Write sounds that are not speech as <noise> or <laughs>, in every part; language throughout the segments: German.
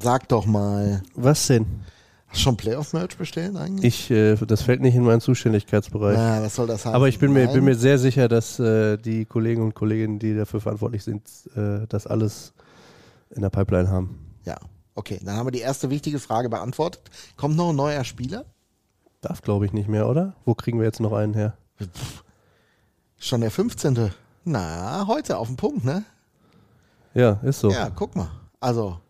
sag doch mal. Was denn? Hast du schon Playoff-Merch bestellt eigentlich? Ich, äh, das fällt nicht in meinen Zuständigkeitsbereich. Ja, was soll das heißen? Aber ich bin mir, bin mir sehr sicher, dass äh, die Kollegen und Kolleginnen, die dafür verantwortlich sind, äh, das alles in der Pipeline haben. Ja, okay. Dann haben wir die erste wichtige Frage beantwortet. Kommt noch ein neuer Spieler? Darf, glaube ich, nicht mehr, oder? Wo kriegen wir jetzt noch einen her? Schon der 15. Na, heute auf den Punkt, ne? Ja, ist so. Ja, guck mal. Also,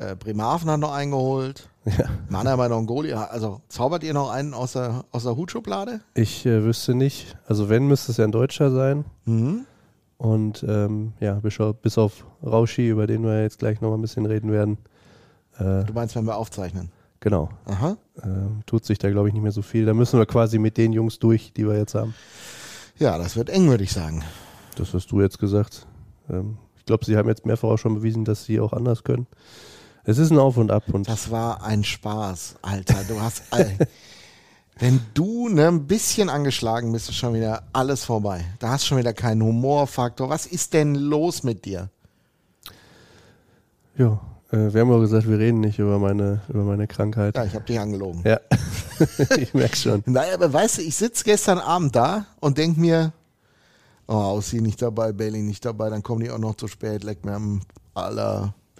äh, Bremerhaven hat noch eingeholt. Ja. Mannheim hat noch einen Goalie. Also, zaubert ihr noch einen aus der, aus der Hutschublade? Ich äh, wüsste nicht. Also wenn, müsste es ja ein Deutscher sein. Mhm. Und ähm, ja, bis auf, bis auf Rauschi, über den wir jetzt gleich noch mal ein bisschen reden werden. Äh, Du meinst, wenn wir aufzeichnen? genau. Aha. Ähm, tut sich da, glaube ich, nicht mehr so viel. Da müssen wir quasi mit den Jungs durch, die wir jetzt haben. Ja, das wird eng, würde ich sagen. Das hast du jetzt gesagt. Ähm, ich glaube, sie haben jetzt mehrfach auch schon bewiesen, dass sie auch anders können. Es ist ein Auf und Ab und Das war ein Spaß, Alter. Du hast. All <laughs> wenn du ne, ein bisschen angeschlagen bist, ist schon wieder alles vorbei. Da hast schon wieder keinen Humorfaktor. Was ist denn los mit dir? ja, äh, wir haben auch gesagt, wir reden nicht über meine, über meine Krankheit. Ja, ich habe dich angelogen. Ja, <laughs> ich merke schon. Naja, aber weißt du, ich sitze gestern Abend da und denk mir, oh, Aussie nicht dabei, Bailey nicht dabei, dann kommen die auch noch zu spät, leck mir am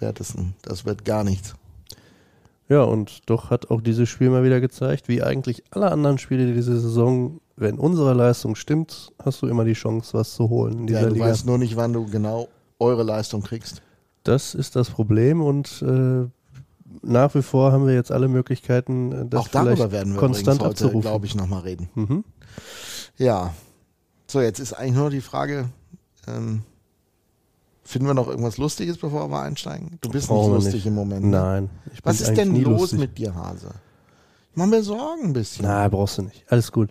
allerwertesten. Das wird gar nichts. Ja, und doch hat auch dieses Spiel mal wieder gezeigt, wie eigentlich alle anderen Spiele diese Saison, wenn unsere Leistung stimmt, hast du immer die Chance, was zu holen in dieser Ja, du Liga. weißt nur nicht, wann du genau eure Leistung kriegst. Das ist das Problem und äh, nach wie vor haben wir jetzt alle Möglichkeiten, äh, das auch darüber vielleicht werden wir konstant heute, abzurufen. glaube ich, nochmal reden. Mhm. Ja. So, jetzt ist eigentlich nur die Frage, ähm, finden wir noch irgendwas Lustiges, bevor wir einsteigen? Du bist Brauchen nicht lustig nicht. im Moment. Ne? Nein. Was ist denn los lustig. mit dir, Hase? Ich mach mir Sorgen ein bisschen. Na, brauchst du nicht. Alles gut.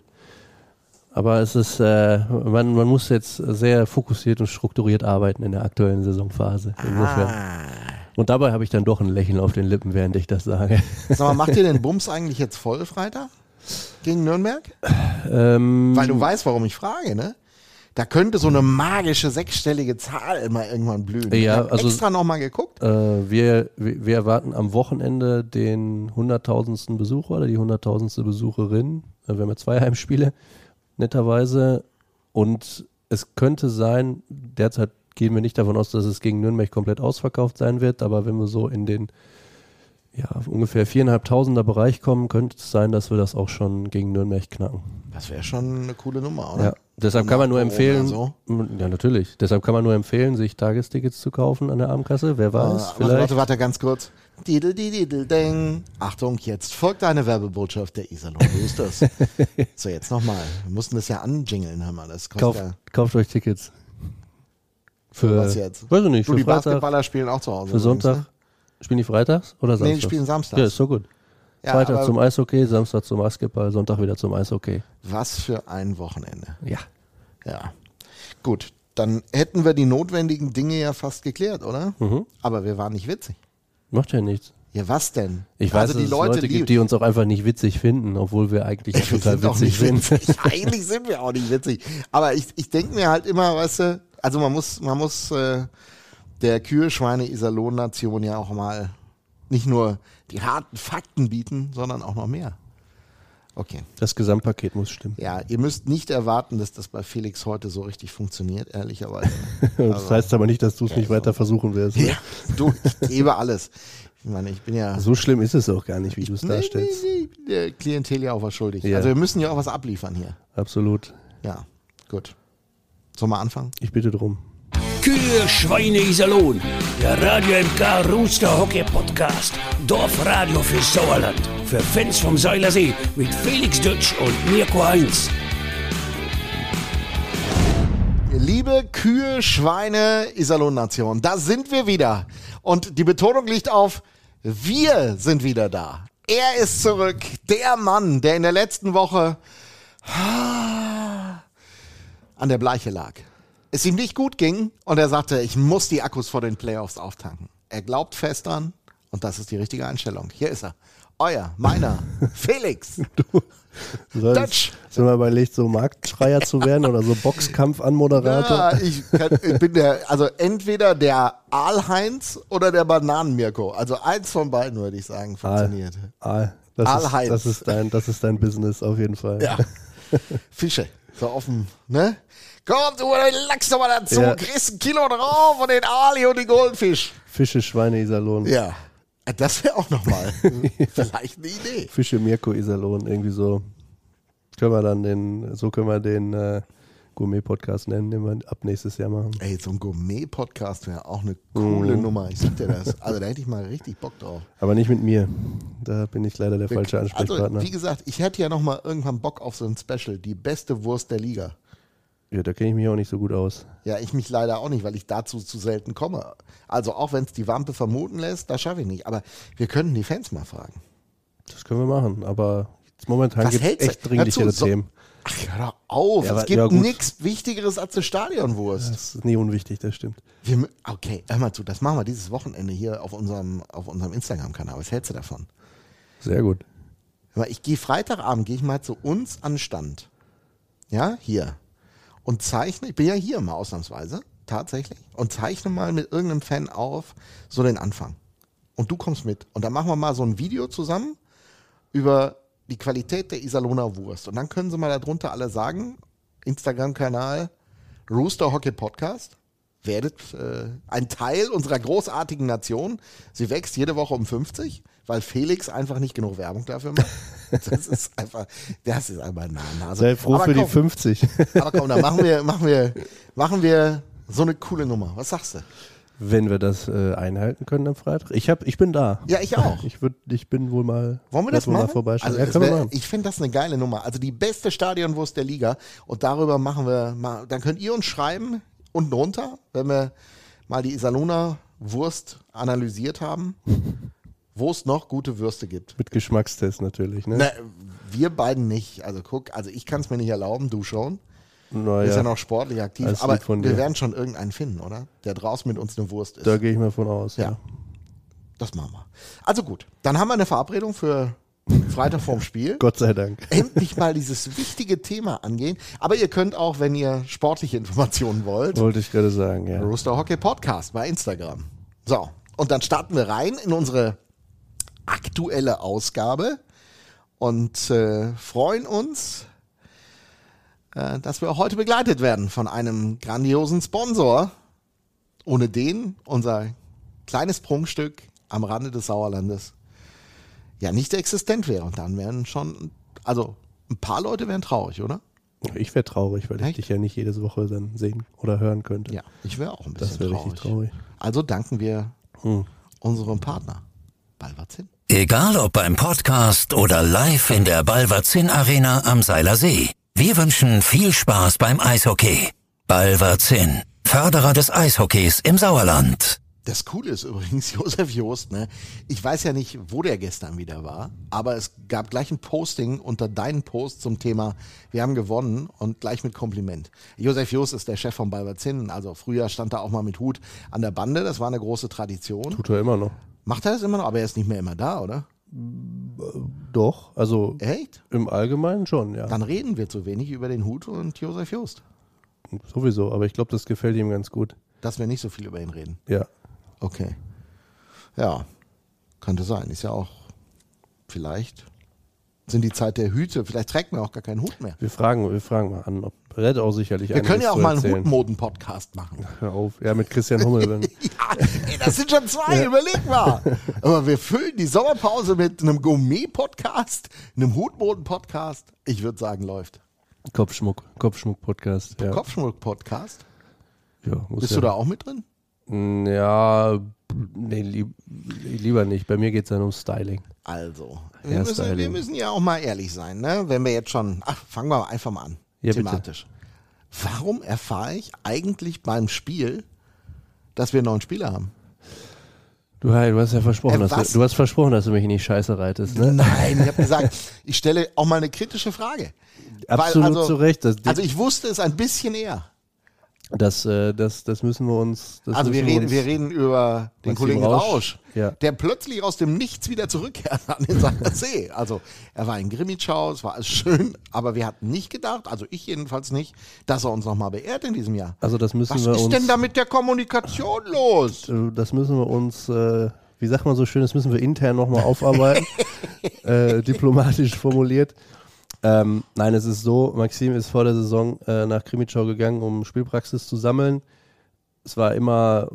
Aber es ist, äh, man, man muss jetzt sehr fokussiert und strukturiert arbeiten in der aktuellen Saisonphase. Insofern. Ah. Und dabei habe ich dann doch ein Lächeln auf den Lippen, während ich das sage. Sag mal, macht ihr <laughs> den Bums eigentlich jetzt voll Freitag? Gegen Nürnberg? ähm, Weil du weißt, warum ich frage, ne? Da könnte so eine magische sechsstellige Zahl mal irgendwann blühen. Ja, ich also- extra nochmal geguckt. Äh, wir, wir wir erwarten am Wochenende den 100.000. Besucher oder die 100.000. Besucherin. Äh, Wir haben ja zwei <laughs> Heimspiele, netterweise. Und es könnte sein, derzeit gehen wir nicht davon aus, dass es gegen Nürnberg komplett ausverkauft sein wird, aber wenn wir so in den ja, ungefähr 4.500er Bereich kommen, könnte es sein, dass wir das auch schon gegen Nürnberg knacken. Das wäre schon eine coole Nummer, oder? Ja, deshalb kann man nur empfehlen, so. ja natürlich, deshalb kann man nur empfehlen, sich Tagestickets zu kaufen an der Abendkasse. Wer Äh, weiß, warte, vielleicht. warte, warte, ganz kurz. Didel, didel, deng. Achtung, jetzt folgt eine Werbebotschaft der Iserlohn Roosters. <laughs> so, jetzt nochmal. Wir mussten das ja anjingeln, hör mal. Das Kauft, ja. kauft euch Tickets. Für was jetzt? Weiß ich nicht, Du, für die Freitag, Basketballer spielen auch zu Hause. für übrigens, Sonntag. Ne? Spielen die freitags oder Nee, Samstag? die spielen Samstag. Ja, ist so gut. Ja, Freitag zum Eishockey, Samstag zum Basketball, Sonntag wieder zum Eishockey. Was für ein Wochenende. Ja. Ja. Gut, dann hätten wir die notwendigen Dinge ja fast geklärt, oder? Mhm. Aber wir waren nicht witzig. Macht ja nichts. Ja, was denn? Ich weiß, also dass die es Leute, Leute die, gibt, die uns auch einfach nicht witzig finden, obwohl wir eigentlich <laughs> wir total sind witzig sind. witzig. <laughs> Eigentlich sind wir auch nicht witzig. Aber ich, ich denke mir halt immer, weißt du, also man muss, man muss äh, der Kühe, Schweine, Iserlohn-Nation ja auch mal nicht nur die harten Fakten bieten, sondern auch noch mehr. Okay. Das Gesamtpaket muss stimmen. Ja, ihr müsst nicht erwarten, dass das bei Felix heute so richtig funktioniert, ehrlicherweise. <laughs> Das heißt aber nicht, dass du es nicht weiter versuchen wirst. ne? ja, du, ich gebe alles. Ich meine, ich bin ja So schlimm ist es auch gar nicht, wie du es Nee, darstellst. nee, nee, ich bin der Klientel ja auch was schuldig. Ja. Also wir müssen ja auch was abliefern hier. Absolut. Ja, gut. Sollen wir anfangen? Ich bitte drum. Kühe, Schweine, Iserlohn. Der Radio MK Rooster Hockey Podcast. Dorfradio für Sauerland. Für Fans vom Seilersee mit Felix Dutsch und Mirko Heinz. Liebe Kühe, Schweine, Iserlohn-Nation, da sind wir wieder. Und die Betonung liegt auf, wir sind wieder da. Er ist zurück. Der Mann, der in der letzten Woche an der Bleiche lag. Es ihm nicht gut ging und er sagte, ich muss die Akkus vor den Playoffs auftanken. Er glaubt fest dran Und das ist die richtige Einstellung. Hier ist er. Euer, meiner, <laughs> Felix. Soll Dutch. Sind wir überlegt, so Marktschreier zu <laughs> werden oder so Boxkampf-Anmoderator? Ja, ich, kann, ich bin der, also entweder der Aalheinz oder der Bananen-Mirko. Also eins von beiden, würde ich sagen, funktioniert. Aal. Das, Aalheinz. ist, das, ist dein, das ist dein Business auf jeden Fall. Ja. <laughs> Fische. So offen, ne? Komm, du Lachs doch mal dazu, Ja. kriegst ein Kilo drauf und den Ali und den Goldfisch. Fische, Schweine, Iserlohn. Ja. Das wäre auch nochmal <laughs> vielleicht eine Idee. Fische, Mirko, Iserlohn, irgendwie so. Können wir dann den, so können wir den äh, Gourmet-Podcast nennen, den wir ab nächstes Jahr machen. Ey, so ein Gourmet-Podcast wäre auch eine coole Nummer. Ich sag dir das. Also da hätte ich mal richtig Bock drauf. Aber nicht mit mir. Da bin ich leider der falsche Ansprechpartner. Also, wie gesagt, ich hätte ja nochmal irgendwann Bock auf so ein Special. Die beste Wurst der Liga. Ja, da kenne ich mich auch nicht so gut aus. Ja, ich mich leider auch nicht, weil ich dazu zu selten komme. Also auch wenn es die Wampe vermuten lässt, das schaffe ich nicht. Aber wir könnten die Fans mal fragen. Das können wir machen, aber jetzt momentan gibt es echt dringlichere so- Themen. Ach, hör doch auf. Ja, es gibt ja, nichts Wichtigeres als eine Stadionwurst. Das ist nie unwichtig, das stimmt. Wir, okay, hör mal zu, das machen wir dieses Wochenende hier auf unserem, auf unserem Instagram-Kanal. Was hältst du davon? Sehr gut. Ich gehe Freitagabend, gehe ich mal zu uns an den Stand. Ja, hier. Und zeichne, ich bin ja hier mal ausnahmsweise, tatsächlich, und zeichne mal mit irgendeinem Fan auf, so den Anfang. Und du kommst mit. Und dann machen wir mal so ein Video zusammen über die Qualität der Iserlohner Wurst. Und dann können sie mal darunter alle sagen, Instagram-Kanal Rooster Hockey Podcast. Werdet äh, ein Teil unserer großartigen Nation. Sie wächst jede Woche um 50, weil Felix einfach nicht genug Werbung dafür macht. <laughs> Das ist einfach, das ist einfach eine Nase. Sei froh Aber für die komm, 50. Aber komm, dann machen wir, <laughs> machen wir, machen wir so eine coole Nummer. Was sagst du? Wenn wir das äh, einhalten können am Freitag. Ich, hab, ich bin da. Ja, ich auch. <laughs> Ich, würd, ich bin wohl mal. Wollen wir das? Mal vorbeischauen. also ja, wär, machen. ich finde das eine geile Nummer. Also die beste Stadionwurst der Liga. Und darüber machen wir mal, dann könnt ihr uns schreiben, unten drunter, wenn wir mal die Iserlohner Wurst analysiert haben, <laughs> wo es noch gute Würste gibt. Mit Geschmackstest natürlich. Ne? Na, wir beiden nicht. Also guck, also ich kann es mir nicht erlauben, du schon. Du Na bist ja noch sportlich aktiv. Aber wir dir. werden schon irgendeinen finden, oder? Der draußen mit uns eine Wurst ist. da gehe ich mal von aus. Ja. Ja. Das machen wir. Also gut, dann haben wir eine Verabredung für Freitag vorm Spiel. Gott sei Dank. Endlich mal dieses wichtige Thema angehen. Aber ihr könnt auch, wenn ihr sportliche Informationen wollt, Wollte ich gerade sagen, ja. Rooster Hockey Podcast bei Instagram. So, und dann starten wir rein in unsere aktuelle Ausgabe und äh, freuen uns, äh, dass wir heute begleitet werden von einem grandiosen Sponsor, ohne den unser kleines Prunkstück am Rande des Sauerlandes ja nicht existent wäre. Und dann wären schon, also ein paar Leute wären traurig, oder? Ich wäre traurig, weil ich Echt? dich ja nicht jedes Woche dann sehen oder hören könnte. Ja, ich wäre auch ein Das bisschen wäre traurig. richtig traurig. Also danken wir Hm. unserem Partner, Balvazin. Egal ob beim Podcast oder live in der Balverzin Arena am Seiler See. Wir wünschen viel Spaß beim Eishockey. Balverzin, Förderer des Eishockeys im Sauerland. Das Coole ist übrigens, <laughs> Josef Jost, ne? Ich weiß ja nicht, wo der gestern wieder war, aber es gab gleich ein Posting unter deinen Post zum Thema, wir haben gewonnen und gleich mit Kompliment. Josef Jost ist der Chef von Balverzin, also früher stand er auch mal mit Hut an der Bande, das war eine große Tradition. Tut er immer noch. Macht er das immer noch, aber er ist nicht mehr immer da, oder? Doch, also Echt? im Allgemeinen schon, ja. Dann reden wir zu wenig über den Hut und Josef Jost, Sowieso, aber ich glaube, das gefällt ihm ganz gut. dass wir nicht so viel über ihn reden. Ja. Okay. Ja, könnte sein. Ist ja auch vielleicht sind die Zeit der Hüte. Vielleicht trägt man auch gar keinen Hut mehr. Wir fragen, wir fragen mal an, ob Red auch sicherlich Wir können ja auch mal einen. Hutmoden-Podcast machen. <laughs> Hör auf. Ja, mit Christian Hummel. <laughs> Ja, ey, das sind schon zwei, <laughs> überleg mal. Aber wir füllen die Sommerpause mit einem Gourmet-Podcast, einem Hutmoden-Podcast. Ich würde sagen, läuft. Kopfschmuck, Kopfschmuck-Podcast. Ja. Kopfschmuck-Podcast. ja, Bist ja. du da auch mit drin? Ja, nee, lieb, lieber nicht. Bei mir geht es dann um Styling. Also, wir müssen, Styling. wir müssen ja auch mal ehrlich sein, ne? Wenn wir jetzt schon, ach, fangen wir einfach mal an, Ja, bitte. thematisch. Warum erfahre ich eigentlich beim Spiel, dass wir einen neuen Spieler haben? Du, hey, du hast ja versprochen, Äh, dass du, du hast versprochen, dass du mich in die Scheiße reitest. Ne? Nein, ich habe <laughs> gesagt, ich stelle auch mal eine kritische Frage. Absolut also, zu Recht. Also ich wusste es ein bisschen eher. Das, äh, das, das müssen wir uns. Das also wir reden, uns- wir reden über den Kollegen Rausch. Rausch, Ja. der plötzlich aus dem Nichts wieder zurückkehrt an den Seiler See. Also er war in Grimmitschau, es war alles schön, aber wir hatten nicht gedacht, also ich jedenfalls nicht, dass er uns nochmal beehrt in diesem Jahr. Also das müssen Was wir ist uns. denn da mit der Kommunikation los? Äh, Das müssen wir uns, äh, wie sagt man so schön, das müssen wir intern nochmal aufarbeiten, <laughs> äh, diplomatisch formuliert. Ähm, nein, es ist so, Maxim ist vor der Saison äh, nach Krimitschau gegangen, um Spielpraxis zu sammeln. Es war immer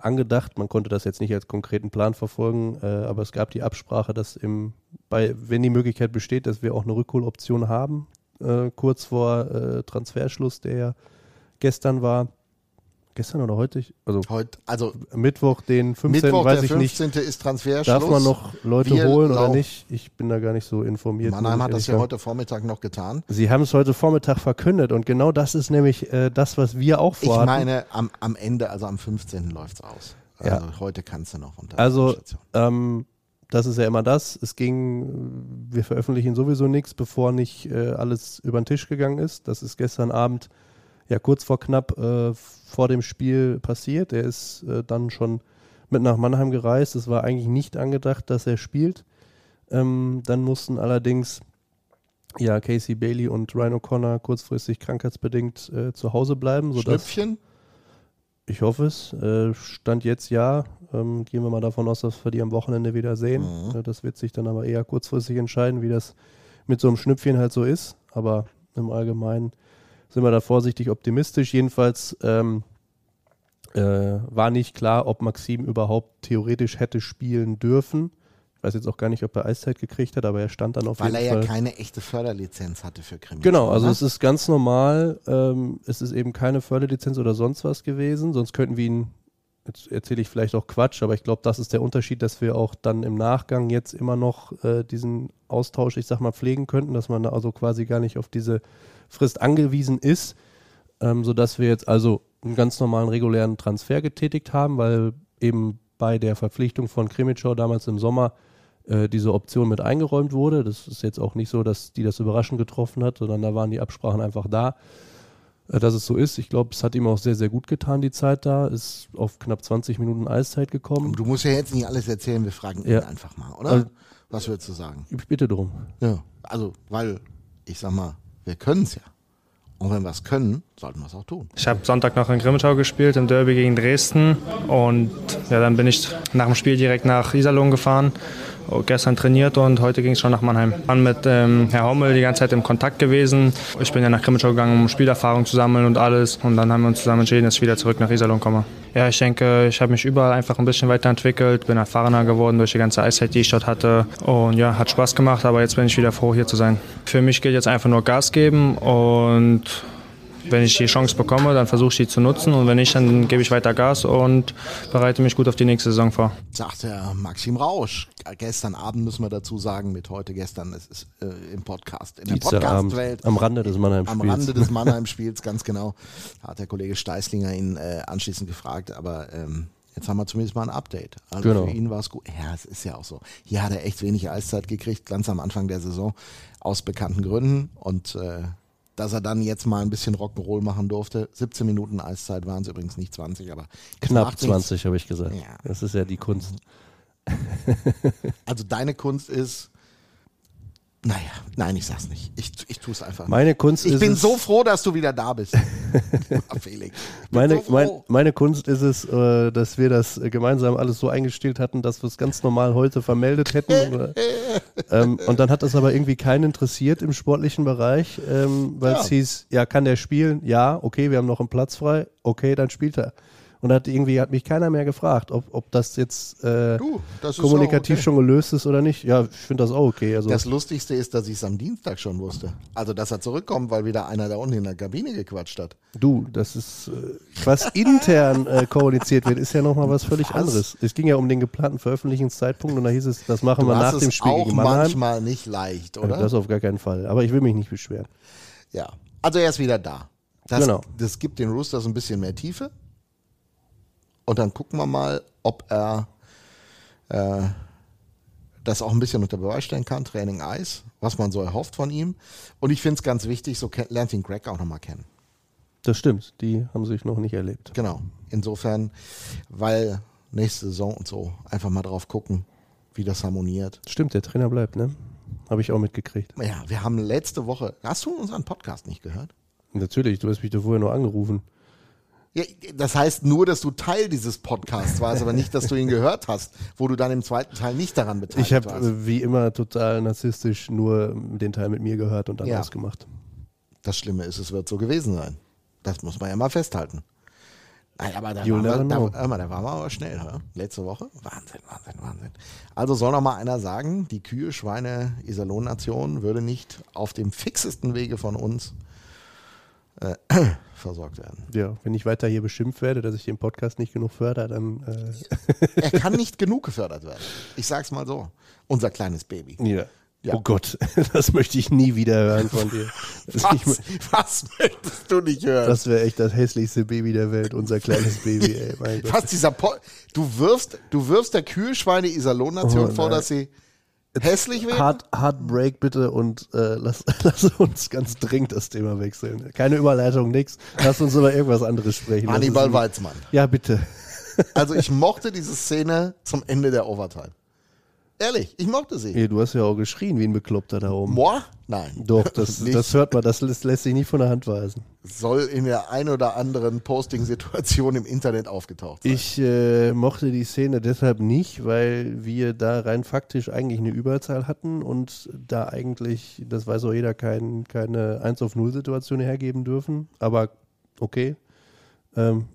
angedacht, man konnte das jetzt nicht als konkreten Plan verfolgen, äh, aber es gab die Absprache, dass im, bei, wenn die Möglichkeit besteht, dass wir auch eine Rückholoption haben, äh, kurz vor äh, Transferschluss, der ja gestern war. Gestern oder heute? Ich- Also Heute, also Mittwoch, den 15. Mittwoch, weiß ich nicht. 15. ist Transferschluss. Darf man noch Leute Wir holen oder nicht? Ich bin da gar nicht so informiert. Mannheim ich hat das ja sagen. heute Vormittag noch getan. Sie haben es heute Vormittag verkündet und genau das ist nämlich äh, das, was wir auch Ich vorhatten. meine, am, am Ende, also am 15. läuft es aus. Ja. Also heute kannst du noch unter Also, ähm, das ist ja immer das. Es ging, wir veröffentlichen sowieso nichts, bevor nicht äh, alles über den Tisch gegangen ist. Das ist gestern Abend, ja kurz vor knapp äh, vor dem Spiel passiert. Er ist äh, dann schon mit nach Mannheim gereist. Es war eigentlich nicht angedacht, dass er spielt. Ähm, dann mussten allerdings ja Casey Bailey und Ryan O'Connor kurzfristig krankheitsbedingt äh, zu Hause bleiben, sodass Schnüpfchen? ich hoffe es. Äh, Stand jetzt ja. Ähm, gehen wir mal davon aus, dass wir die am Wochenende wieder sehen. Mhm. Äh, das wird sich dann aber eher kurzfristig entscheiden, wie das mit so einem Schnüpfchen halt so ist. Aber im Allgemeinen sind wir da vorsichtig optimistisch. Jedenfalls ähm, äh, war nicht klar, ob Maxim überhaupt theoretisch hätte spielen dürfen. Ich weiß jetzt auch gar nicht, ob er Eiszeit gekriegt hat, aber er stand dann auf Weil er jeden ja Fall. keine echte Förderlizenz hatte für Krimi. Genau, also ne? es ist ganz normal. Ähm, es ist eben keine Förderlizenz oder sonst was gewesen. Sonst könnten wir ihn, jetzt erzähle ich vielleicht auch Quatsch, aber ich glaube, das ist der Unterschied, dass wir auch dann im Nachgang jetzt immer noch äh, diesen Austausch, ich sag mal, pflegen könnten, dass man da also quasi gar nicht auf diese Frist angewiesen ist, ähm, sodass wir jetzt also einen ganz normalen regulären Transfer getätigt haben, weil eben bei der Verpflichtung von Krimitschau damals im Sommer äh, diese Option mit eingeräumt wurde. Das ist jetzt auch nicht so, dass die das überraschend getroffen hat, sondern da waren die Absprachen einfach da, äh, dass es so ist. Ich glaube, es hat ihm auch sehr, sehr gut getan, die Zeit da. Ist auf knapp 20 Minuten Eiszeit gekommen. Du musst ja jetzt nicht alles erzählen, wir fragen ihn Ja. einfach mal, oder? Also- Was würdest du sagen? Ich bitte drum. Ja. Also, weil, ich sag mal, wir können es ja. Und wenn wir es können, sollten wir es auch tun. Ich habe Sonntag noch in Grimmitschau gespielt, im Derby gegen Dresden. Und ja, dann bin ich nach dem Spiel direkt nach Iserlohn gefahren. Gestern trainiert und heute ging es schon nach Mannheim. Dann mit ähm, Herr Hommel die ganze Zeit im Kontakt gewesen. Ich bin ja nach Grimmitschau gegangen, um Spielerfahrung zu sammeln und alles. Und dann haben wir uns zusammen entschieden, dass ich wieder zurück nach Iserlohn komme. Ja, ich denke, ich habe mich überall einfach ein bisschen weiterentwickelt, bin erfahrener geworden durch die ganze Eiszeit, die ich dort hatte. Und ja, hat Spaß gemacht, aber jetzt bin ich wieder froh, hier zu sein. Für mich gilt jetzt einfach nur Gas geben und wenn ich die Chance bekomme, dann versuche ich die zu nutzen und wenn nicht, dann gebe ich weiter Gas und bereite mich gut auf die nächste Saison vor. Sagt der Maxim Rausch. Gestern Abend müssen wir dazu sagen, mit heute gestern, es ist äh, im Podcast, in der Podcast-Welt. am Rande des Am Mannheim-Spiels. Rande des <laughs> Mannheim-Spiels, ganz genau. Da hat der Kollege Steißlinger ihn äh, anschließend gefragt, aber ähm, jetzt haben wir zumindest mal ein Update. Also Genau. für ihn war es gut. Ja, es ist ja auch so. Hier hat er echt wenig Eiszeit gekriegt, ganz am Anfang der Saison, aus bekannten Gründen. Und äh, dass er dann jetzt mal ein bisschen Rock'n'Roll machen durfte. 17 Minuten Eiszeit waren es übrigens nicht 20, aber Knapp macht nichts. 20, habe ich gesagt. Ja. Das ist ja die Kunst. Also deine Kunst ist, naja, nein, ich sag's nicht. Ich, ich tue es einfach Meine Kunst. Ich ist bin es, so froh, dass du wieder da bist. <laughs> Felix. Meine, so mein, meine Kunst ist es, äh, dass wir das äh, gemeinsam alles so eingestellt hatten, dass wir es ganz normal heute vermeldet hätten. <laughs> Oder, ähm, und dann hat das aber irgendwie keinen interessiert im sportlichen Bereich, ähm, weil es Ja. hieß, ja, kann der spielen? Ja, okay, wir haben noch einen Platz frei. Okay, dann spielt er. Und hat irgendwie hat mich keiner mehr gefragt, ob, ob das jetzt äh, Du, das ist kommunikativ okay. schon gelöst ist oder nicht. Ja, ich finde das auch okay. Also, Das Lustigste ist, dass ich es am Dienstag schon wusste. Also, dass er zurückkommt, weil wieder einer da unten in der Kabine gequatscht hat. Du, das ist, äh, was intern äh, kommuniziert wird, ist ja nochmal was völlig Was? anderes. Es ging ja um den geplanten Veröffentlichungszeitpunkt und da hieß es, das machen Du wir nach dem Spiel gegen Mannheim. manchmal nicht leicht, oder? Das auf gar keinen Fall. Aber ich will mich nicht beschweren. ja. Also, er ist wieder da. Das, Genau. das gibt den Roosters ein bisschen mehr Tiefe. Und dann gucken wir mal, ob er äh, das auch ein bisschen unter Beweis stellen kann. Training Eis, was man so erhofft von ihm. Und ich finde es ganz wichtig, so lernt ihn Greg auch nochmal kennen. Das stimmt, die haben sich noch nicht erlebt. Genau. Insofern, weil nächste Saison und so einfach mal drauf gucken, wie das harmoniert. Stimmt, der Trainer bleibt, ne? Habe ich auch mitgekriegt. Ja, wir haben letzte Woche, hast du unseren Podcast nicht gehört? Natürlich, du hast mich da vorher nur angerufen. Ja, das heißt nur, dass du Teil dieses Podcasts warst, aber nicht, dass du ihn gehört hast, wo du dann im zweiten Teil nicht daran beteiligt Ich habe warst. äh, wie immer total narzisstisch nur den Teil mit mir gehört und dann Ja. ausgemacht. Das Schlimme ist, es wird so gewesen sein. Das muss man ja mal festhalten. Nein, aber da, waren wir, da, da waren wir aber schnell, hör? letzte Woche. Wahnsinn, Wahnsinn, Wahnsinn. Also soll noch mal einer sagen, die Kühe, Schweine, Iserlohn-Nation würde nicht auf dem fixesten Wege von uns äh, versorgt werden. Ja, wenn ich weiter hier beschimpft werde, dass ich den Podcast nicht genug fördere, dann äh, Er <laughs> kann nicht genug gefördert werden. Ich sag's mal so. Unser kleines Baby. ja. Ja. Oh Gott, <laughs> das möchte ich nie wieder hören von dir. <laughs> Was, was möchtest du nicht hören? das wäre echt das hässlichste Baby der Welt, unser kleines Baby, ey, mein Gott. Was dieser po du wirfst, du wirfst der Kühlschweine Iserlohn-Nation Oh, vor, dass sie hässlich wäre? Hard, hard Break bitte und äh, lass, <laughs> lass uns ganz dringend das Thema wechseln. Keine Überleitung, nix. Lass uns über irgendwas anderes sprechen. Hannibal Weizmann. Ja, bitte. Also ich mochte diese Szene zum Ende der Overtime. Ehrlich, ich mochte sie. Ey, du hast ja auch geschrien wie ein Bekloppter da oben. Moi? Nein. Doch, das, <laughs> das hört man, das lässt, lässt sich nicht von der Hand weisen. Soll in der ein oder anderen Posting-Situation im Internet aufgetaucht sein. Ich äh, mochte die Szene deshalb nicht, weil wir da rein faktisch eigentlich eine Überzahl hatten und da eigentlich, das weiß auch jeder, kein, keine 1 auf 0 Situation hergeben dürfen. Aber okay. Ähm,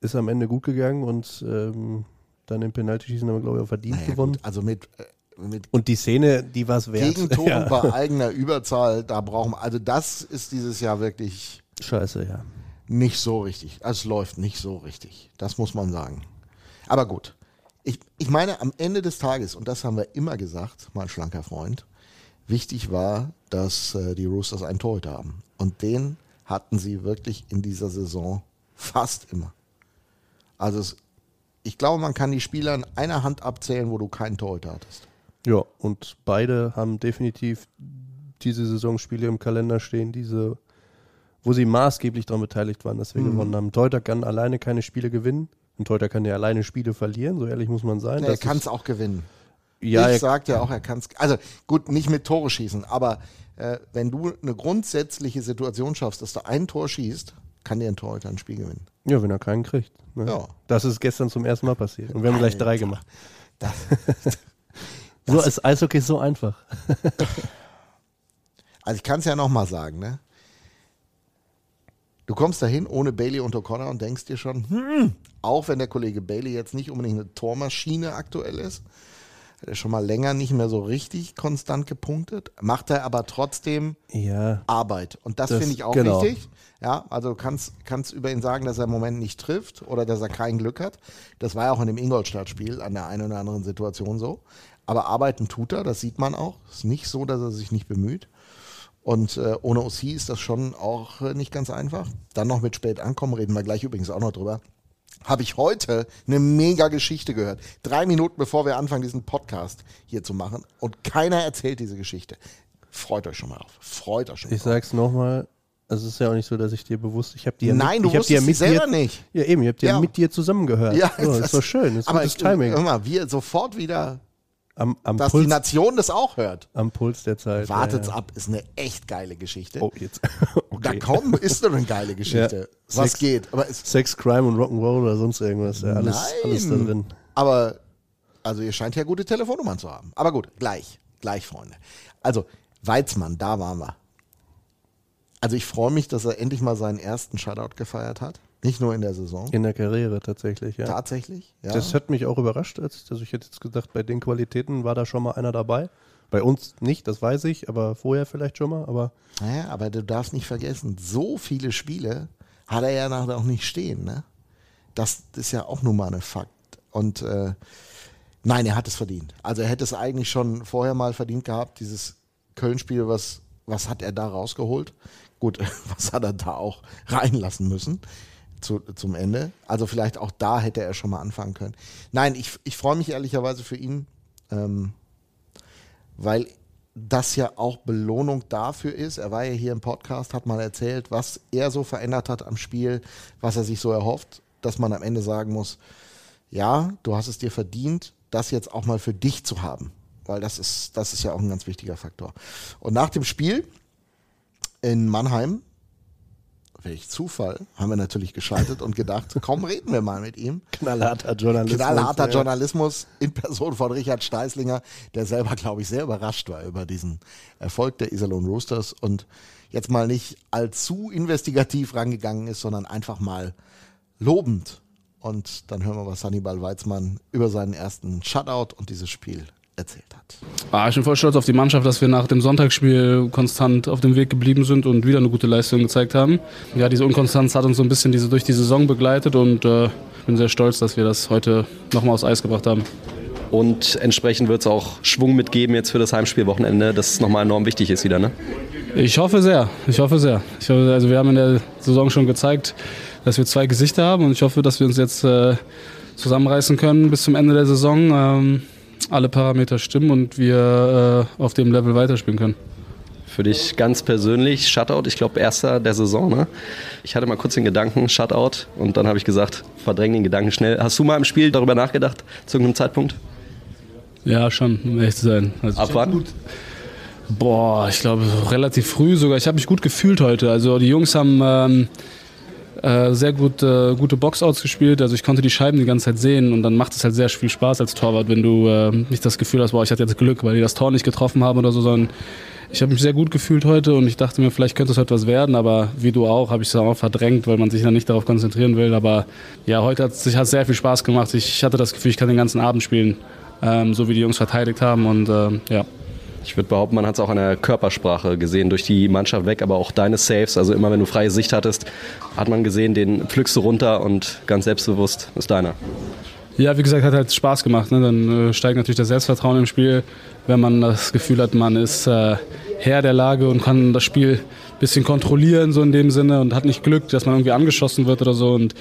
ist am Ende gut gegangen und ähm, dann im Penaltyschießen haben wir, glaube ich, auch verdient Naja, gewonnen. gut, also mit, äh, mit Und die Szene, die war es wert. Gegentoren Ja. bei eigener Überzahl, da brauchen wir, also das ist dieses Jahr wirklich Scheiße, ja. nicht so richtig. Also es läuft nicht so richtig. Das muss man sagen. Aber gut. Ich, ich meine, am Ende des Tages, und das haben wir immer gesagt, mein schlanker Freund, wichtig war, dass äh, die Roosters einen Torhüter haben. Und den hatten sie wirklich in dieser Saison fast immer. Also es, ich glaube, man kann die Spieler in einer Hand abzählen, wo du keinen Torhüter hattest. Ja, und beide haben definitiv diese Saisonspiele im Kalender stehen, diese, wo sie maßgeblich daran beteiligt waren, dass wir gewonnen haben. Ein Torhüter kann alleine keine Spiele gewinnen. Ein Torhüter kann ja alleine Spiele verlieren, so ehrlich muss man sein. er Das kann es auch gewinnen. ja, ich er, sag ja auch, er kann es. Also gut, nicht mit Tore schießen, aber äh, wenn du eine grundsätzliche Situation schaffst, dass du ein Tor schießt, kann dir ein Torhüter ein Spiel gewinnen. Ja, wenn er keinen kriegt. Ne? Ja. Das ist gestern zum ersten Mal passiert. Und wir haben gleich drei gemacht. Das, <laughs> So ist Eishockey so einfach. <laughs> also ich kann es ja nochmal sagen, ne? Du kommst dahin ohne Bailey und O'Connor und denkst dir schon, hm, auch wenn der Kollege Bailey jetzt nicht unbedingt eine Tormaschine aktuell ist, hat er schon mal länger nicht mehr so richtig konstant gepunktet, macht er aber trotzdem Ja, Arbeit. Und das, Das- finde ich auch genau. wichtig. Ja, also du kannst, kannst über ihn sagen, dass er im Moment nicht trifft oder dass er kein Glück hat. Das war ja auch in dem Ingolstadt-Spiel an der einen oder anderen Situation so. Aber arbeiten tut er, das sieht man auch. Es ist nicht so, dass er sich nicht bemüht. Und äh, ohne OC ist das schon auch äh, nicht ganz einfach. Dann noch mit spät ankommen, reden wir gleich übrigens auch noch drüber. Habe ich heute eine mega Geschichte gehört. Drei Minuten bevor wir anfangen, diesen Podcast hier zu machen. Und keiner erzählt diese Geschichte. Freut euch schon mal auf. Freut euch schon mal ich sag's nochmal. Es ist ja auch nicht so, dass ich dir bewusst, ich habe dir Nein, mit, du ich hab dir wusstest mit selber dir, nicht. Ja, eben, ich habe dir Ja. mit dir zusammengehört. Ja, so, das- ist doch schön, ist aber gutes ich, Timing. Mal, wir sofort wieder, Am, am, dass die Puls, Nation das auch hört. am Puls der Zeit. Wartet's ja, ja. ab, ist eine echt geile Geschichte. Oh, jetzt. <laughs> Da okay. komm, ist doch eine geile Geschichte. Ja. Was Sex- geht? Aber, Sex, Crime und Rock'n'Roll oder sonst irgendwas. Ja, alles, Nein. alles da drin. aber, also ihr scheint ja gute Telefonnummern zu haben. Aber gut, gleich, gleich, Freunde. Also, Weizmann, da waren wir. Also ich freue mich, dass er endlich mal seinen ersten Shutout gefeiert hat. Nicht nur in der Saison. In der Karriere tatsächlich, ja. Tatsächlich. Ja. Das hat mich auch überrascht. Als, also ich hätte jetzt gedacht, bei den Qualitäten war da schon mal einer dabei. Bei uns nicht, das weiß ich, aber vorher vielleicht schon mal. Aber Naja, aber du darfst nicht vergessen, so viele Spiele hat er ja nachher auch nicht stehen. Ne? Das ist ja auch nun mal eine Fakt. Und äh, nein, er hat es verdient. Also er hätte es eigentlich schon vorher mal verdient gehabt, dieses Köln-Spiel, was, was hat er da rausgeholt? Gut, <laughs> was hat er da auch reinlassen müssen zu, zum Ende? Also vielleicht auch da hätte er schon mal anfangen können. Nein, ich, ich freue mich ehrlicherweise für ihn, ähm, weil das ja auch Belohnung dafür ist. Er war ja hier im Podcast, hat mal erzählt, was er so verändert hat am Spiel, was er sich so erhofft, dass man am Ende sagen muss, ja, du hast es dir verdient, das jetzt auch mal für dich zu haben. Weil das ist, das ist ja auch ein ganz wichtiger Faktor. Und nach dem Spiel in Mannheim welch Zufall, haben wir natürlich geschaltet und gedacht, <laughs> komm, reden wir mal mit ihm. Knallharter Journalismus. Knallharter Journalismus in Person von Richard Steißlinger, der selber, glaube ich, sehr überrascht war über diesen Erfolg der Iserlohn Roosters und jetzt mal nicht allzu investigativ rangegangen ist, sondern einfach mal lobend. Und dann hören wir, was Hannibal Weizmann über seinen ersten Shutout und dieses Spiel erzählt hat. Ah, ich bin voll stolz auf die Mannschaft, dass wir nach dem Sonntagsspiel konstant auf dem Weg geblieben sind und wieder eine gute Leistung gezeigt haben. Ja, diese Unkonstanz hat uns so ein bisschen diese, durch die Saison begleitet und äh, ich bin sehr stolz, dass wir das heute nochmal aufs Eis gebracht haben. Und entsprechend wird es auch Schwung mitgeben jetzt für das Heimspielwochenende, das nochmal enorm wichtig ist wieder, ne? Ich hoffe sehr, ich hoffe sehr. Ich hoffe, also wir haben in der Saison schon gezeigt, dass wir zwei Gesichter haben und ich hoffe, dass wir uns jetzt äh, zusammenreißen können bis zum Ende der Saison. Ähm, alle Parameter stimmen und wir äh, auf dem Level weiterspielen können. Für dich ganz persönlich, Shutout, ich glaube, erster der Saison. Ne? Ich hatte mal kurz den Gedanken, Shutout, und dann habe ich gesagt, verdräng den Gedanken schnell. Hast du mal im Spiel darüber nachgedacht, zu irgendeinem Zeitpunkt? Ja, schon, um ehrlich zu sein. Also Ab wann? Gut. Boah, ich glaube relativ früh sogar. Ich habe mich gut gefühlt heute. Also die Jungs haben ähm, äh, sehr gut, äh, gute Boxouts gespielt. Also ich konnte die Scheiben die ganze Zeit sehen und dann macht es halt sehr viel Spaß als Torwart, wenn du äh, nicht das Gefühl hast, boah, ich hatte jetzt Glück, weil die das Tor nicht getroffen haben oder so, sondern ich habe mich sehr gut gefühlt heute und ich dachte mir, vielleicht könnte es heute was werden, aber wie du auch, habe ich es auch verdrängt, weil man sich dann nicht darauf konzentrieren will. Aber ja, heute hat es sehr viel Spaß gemacht. Ich hatte das Gefühl, ich kann den ganzen Abend spielen, ähm, so wie die Jungs verteidigt haben und äh, ja. Ich würde behaupten, man hat es auch an der Körpersprache gesehen, durch die Mannschaft weg, aber auch deine Saves. Also immer wenn du freie Sicht hattest, hat man gesehen, den pflückst du runter und ganz selbstbewusst ist deiner. Ja, wie gesagt, hat halt Spaß gemacht. Ne? Dann äh, steigt natürlich das Selbstvertrauen im Spiel, wenn man das Gefühl hat, man ist äh, Herr der Lage und kann das Spiel ein bisschen kontrollieren, so in dem Sinne, und hat nicht Glück, dass man irgendwie angeschossen wird oder so. Und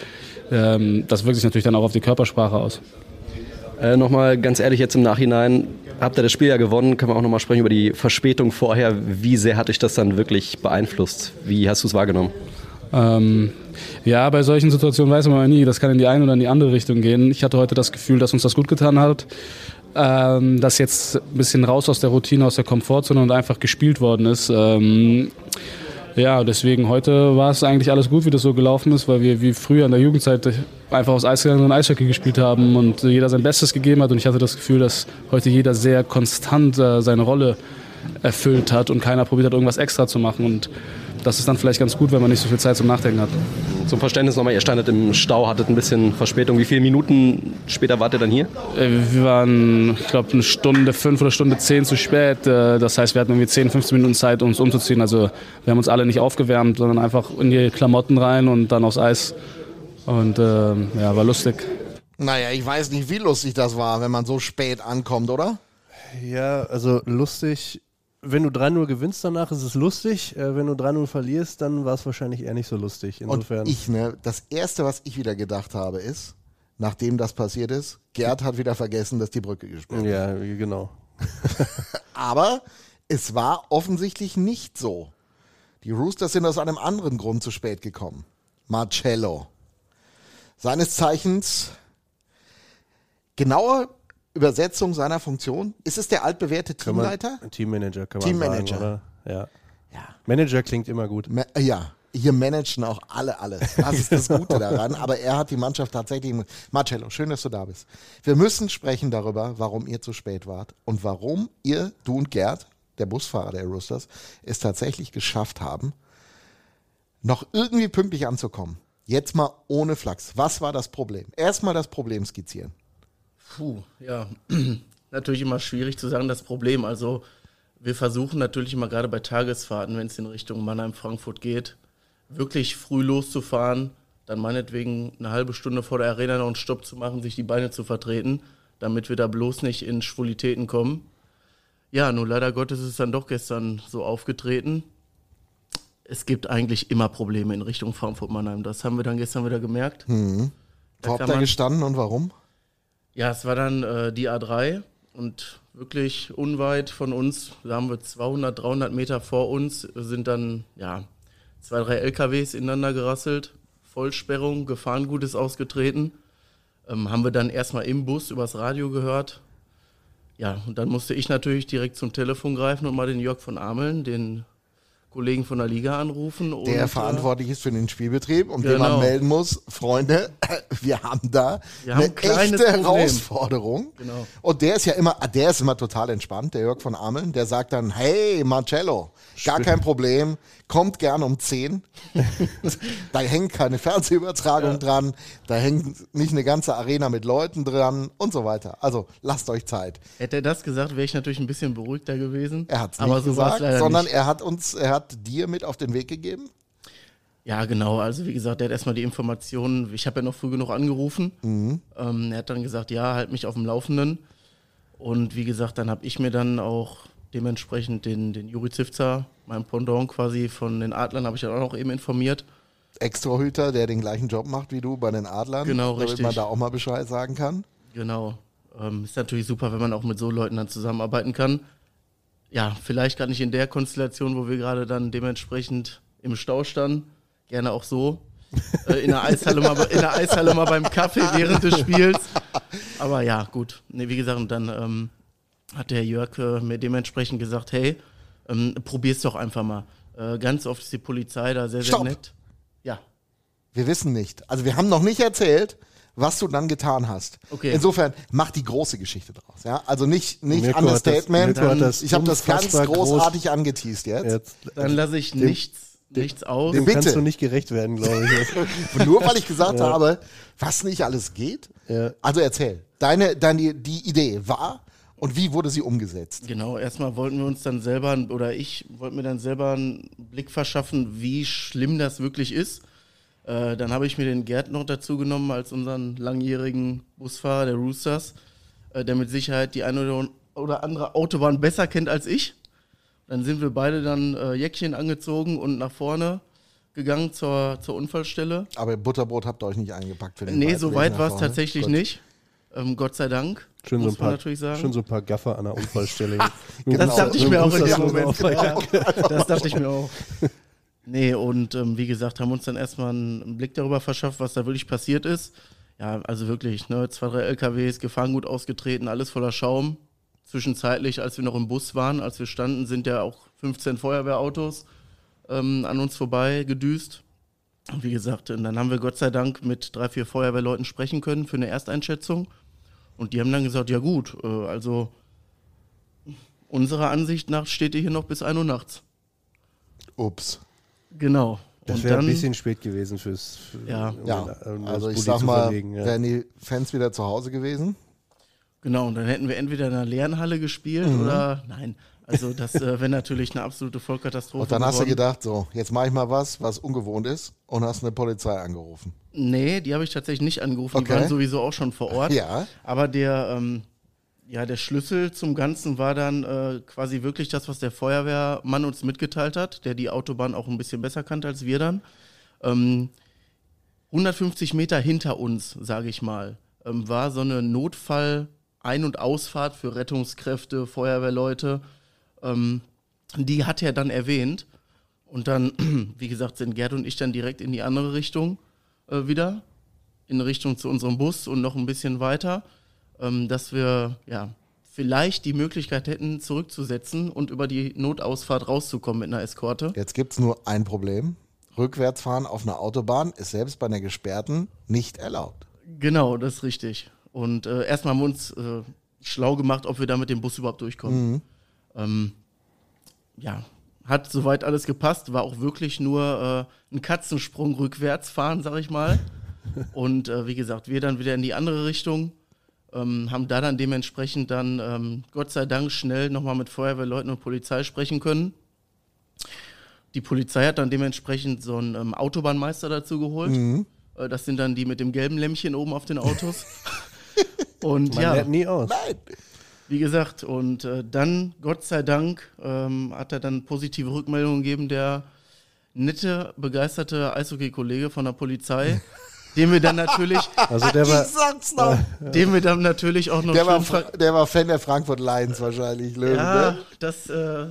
ähm, das wirkt sich natürlich dann auch auf die Körpersprache aus. Äh, Nochmal ganz ehrlich jetzt im Nachhinein, habt ihr das Spiel ja gewonnen, können wir auch nochmal sprechen über die Verspätung vorher. Wie sehr hat dich das dann wirklich beeinflusst? Wie hast du es wahrgenommen? Ähm, ja, bei solchen Situationen weiß man nie, das kann in die eine oder in die andere Richtung gehen. Ich hatte heute das Gefühl, dass uns das gut getan hat, ähm, dass jetzt ein bisschen raus aus der Routine, aus der Komfortzone und einfach gespielt worden ist. Ähm, ja, deswegen heute war es eigentlich alles gut, wie das so gelaufen ist, weil wir wie früher in der Jugendzeit einfach aus Eis gegangen und Eishockey gespielt haben und jeder sein Bestes gegeben hat. Und ich hatte das Gefühl, dass heute jeder sehr konstant äh, seine Rolle erfüllt hat und keiner probiert hat, irgendwas extra zu machen. Und das ist dann vielleicht ganz gut, wenn man nicht so viel Zeit zum Nachdenken hat. Zum Verständnis nochmal, ihr standet im Stau, hattet ein bisschen Verspätung. Wie viele Minuten später wart ihr dann hier? Äh, wir waren, ich glaube, eine Stunde fünf oder Stunde zehn zu spät. Äh, das heißt, wir hatten irgendwie 10, 15 Minuten Zeit, uns umzuziehen. Also wir haben uns alle nicht aufgewärmt, sondern einfach in die Klamotten rein und dann aufs Eis. Und äh, ja, war lustig. Naja, ich weiß nicht, wie lustig das war, wenn man so spät ankommt, oder? Ja, also lustig wenn du 3-0 gewinnst danach, ist es lustig. Äh, wenn du 3-0 verlierst, dann war es wahrscheinlich eher nicht so lustig. Insofern. Und ich, ne, das erste, was ich wieder gedacht habe, ist, nachdem das passiert ist, Gerd hat wieder vergessen, dass die Brücke gespielt Ja, genau. <laughs> Aber es war offensichtlich nicht so. Die Roosters sind aus einem anderen Grund zu spät gekommen. Marcello. Seines Zeichens genauer Übersetzung seiner Funktion? Ist es der altbewährte Teamleiter? Man, Teammanager kann man Teammanager. sagen, oder? Ja. ja. Manager klingt immer gut. Ma ja, hier managen auch alle alles. Das ist das Gute daran. Aber er hat die Mannschaft tatsächlich. Marcello, schön, dass du da bist. Wir müssen sprechen darüber, warum ihr zu spät wart und warum ihr, du und Gerd, der Busfahrer der Roosters, es tatsächlich geschafft haben, noch irgendwie pünktlich anzukommen. Jetzt mal ohne Flachs. Was war das Problem? Erstmal das Problem skizzieren. Puh, ja, <clears throat> natürlich immer schwierig zu sagen, das Problem. Also wir versuchen natürlich immer gerade bei Tagesfahrten, wenn es in Richtung Mannheim-Frankfurt geht, wirklich früh loszufahren, dann meinetwegen eine halbe Stunde vor der Arena noch einen Stopp zu machen, sich die Beine zu vertreten, damit wir da bloß nicht in Schwulitäten kommen. Ja, nur leider Gottes ist es dann doch gestern so aufgetreten. Es gibt eigentlich immer Probleme in Richtung Frankfurt-Mannheim. Das haben wir dann gestern wieder gemerkt. Mhm. Wo habt ihr gestanden und warum? Ja, es war dann äh, die A3 und wirklich unweit von uns. Da haben wir 200, 300 Meter vor uns, sind dann, ja, zwei, drei LKWs ineinander gerasselt. Vollsperrung, Gefahrengut ist ausgetreten. Ähm, haben wir dann erstmal im Bus übers Radio gehört. Ja, und dann musste ich natürlich direkt zum Telefon greifen und mal den Jörg von Ameln, den Kollegen von der Liga anrufen. Der äh, verantwortlich ist für den Spielbetrieb und dem Genau. man melden muss, Freunde, <laughs> wir haben da Wir haben eine ein kleines echte Problem. Herausforderung. Genau. Und der ist ja immer, der ist immer total entspannt, der Jörg von Ameln, der sagt dann, hey Marcello, gar kein Problem, kommt gern um 10. da hängt keine Fernsehübertragung dran, da hängt nicht eine ganze Arena mit Leuten dran und so weiter. Also lasst euch Zeit. Hätte er das gesagt, wäre ich natürlich ein bisschen beruhigter gewesen. Er hat es nicht so gesagt, sondern nicht. er hat uns, er hat dir mit auf den Weg gegeben. Ja, genau. Also wie gesagt, er hat erstmal die Informationen, ich habe ja noch früh genug angerufen. Mhm. Ähm, er hat dann gesagt, ja, halt mich auf dem Laufenden. Und wie gesagt, dann habe ich mir dann auch dementsprechend den, den Juri Zivzer, mein Pendant quasi von den Adlern, habe ich dann auch noch eben informiert. Extrahüter, der den gleichen Job macht wie du bei den Adlern. Genau, damit richtig. man da auch mal Bescheid sagen kann. Genau. Ähm, ist natürlich super, wenn man auch mit so Leuten dann zusammenarbeiten kann. Ja, vielleicht gerade nicht in der Konstellation, wo wir gerade dann dementsprechend im Stau standen. Gerne auch so. Äh, in, der Eishalle mal, in der Eishalle mal beim Kaffee während des Spiels. <laughs> Aber ja, gut. Nee, wie gesagt, und dann ähm, hat der Jörg äh, mir dementsprechend gesagt, hey, ähm, probier's doch einfach mal. Äh, ganz oft ist die Polizei da sehr, sehr Stopp. nett. Ja, Wir wissen nicht. Also wir haben noch nicht erzählt, was du dann getan hast. Okay. Insofern mach die große Geschichte draus. Ja? Also nicht, nicht Mirko das- Understatement. Hat das ich habe das ganz unfassbar groß- großartig angeteased jetzt. Jetzt, dann lasse ich nichts, nichts aus. dem bitte. kannst du nicht gerecht werden, glaube ich. <laughs> Nur weil ich gesagt habe, was nicht alles geht. Ja. Also erzähl. Deine, deine, die Idee war und wie wurde sie umgesetzt? Genau, erstmal wollten wir uns dann selber, oder ich wollte mir dann selber einen Blick verschaffen, wie schlimm das wirklich ist. Äh, dann habe ich mir den Gerd noch dazu genommen als unseren langjährigen Busfahrer der Roosters, äh, der mit Sicherheit die eine oder, andere Autobahn besser kennt als ich. Dann sind wir beide dann äh, Jäckchen angezogen und nach vorne gegangen zur, zur Unfallstelle. Aber Butterbrot habt ihr euch nicht eingepackt für den Nee, Weit- so weit war es tatsächlich Gut. nicht. Ähm, Gott sei Dank, Schön so, paar, schön so ein paar Gaffer an der Unfallstelle. <laughs> Das dachte ich mir auch in dem Moment. Ja, das dachte ich mir auch. <laughs> Nee, und ähm, wie gesagt, haben uns dann erstmal einen Blick darüber verschafft, was da wirklich passiert ist. Ja, also wirklich, ne, zwei, drei LKWs, Gefahrengut ausgetreten, alles voller Schaum. Zwischenzeitlich, als wir noch im Bus waren, als wir standen, sind ja auch 15 Feuerwehrautos ähm, an uns vorbei gedüst. Und wie gesagt, und dann haben wir Gott sei Dank mit drei, vier Feuerwehrleuten sprechen können für eine Ersteinschätzung. Und die haben dann gesagt, ja gut, äh, also unserer Ansicht nach steht ihr hier noch bis 1 Uhr nachts. Ups. Genau. Das wäre ein bisschen spät gewesen fürs. Für, Ja. um Ja, um das also ich Bulli sag mal, ja. wären die Fans wieder zu Hause gewesen. Genau, und dann hätten wir entweder in einer leeren Halle gespielt Mhm. oder nein. Also das äh, wäre natürlich eine absolute Vollkatastrophe. Und dann hast du geworden. gedacht, so, jetzt mache ich mal was, was ungewohnt ist und hast eine Polizei angerufen. Nee, die habe ich tatsächlich nicht angerufen. Okay. Die waren sowieso auch schon vor Ort. <laughs> Ja. Aber der, ähm, ja, der Schlüssel zum Ganzen war dann äh, quasi wirklich das, was der Feuerwehrmann uns mitgeteilt hat, der die Autobahn auch ein bisschen besser kannte als wir dann. Ähm, 150 Meter hinter uns, sage ich mal, ähm, war so eine Notfall-Ein- und Ausfahrt für Rettungskräfte, Feuerwehrleute. Ähm, die hat er dann erwähnt. Und dann, <clears throat> wie gesagt, sind Gerd und ich dann direkt in die andere Richtung äh, wieder, in Richtung zu unserem Bus und noch ein bisschen weiter, ähm, dass wir ja vielleicht die Möglichkeit hätten, zurückzusetzen und über die Notausfahrt rauszukommen mit einer Eskorte. Jetzt gibt's nur ein Problem. Rückwärtsfahren auf einer Autobahn ist selbst bei einer gesperrten nicht erlaubt. Genau, das ist richtig. Und äh, erstmal haben wir uns äh, schlau gemacht, ob wir da mit dem Bus überhaupt durchkommen. Ähm, ja, hat soweit alles gepasst, war auch wirklich nur äh, ein Katzensprung rückwärts fahren, sag ich mal. <laughs> Und äh, wie gesagt, wir dann wieder in die andere Richtung, ähm, haben da dann dementsprechend dann ähm, Gott sei Dank schnell nochmal mit Feuerwehrleuten und Polizei sprechen können. Die Polizei hat dann dementsprechend so einen ähm, Autobahnmeister dazu geholt. Äh, das sind dann die mit dem gelben Lämpchen oben auf den Autos. <laughs> und Man ja, lernt nie aus. Wie gesagt, und äh, dann, Gott sei Dank, ähm, hat er dann positive Rückmeldungen gegeben, der nette, begeisterte Eishockey-Kollege von der Polizei, <laughs> den wir dann natürlich, Also der war, noch. den wir dann natürlich auch noch Der war, der war Fan der Frankfurt Lions wahrscheinlich, Löwen, Ja, ne? das äh,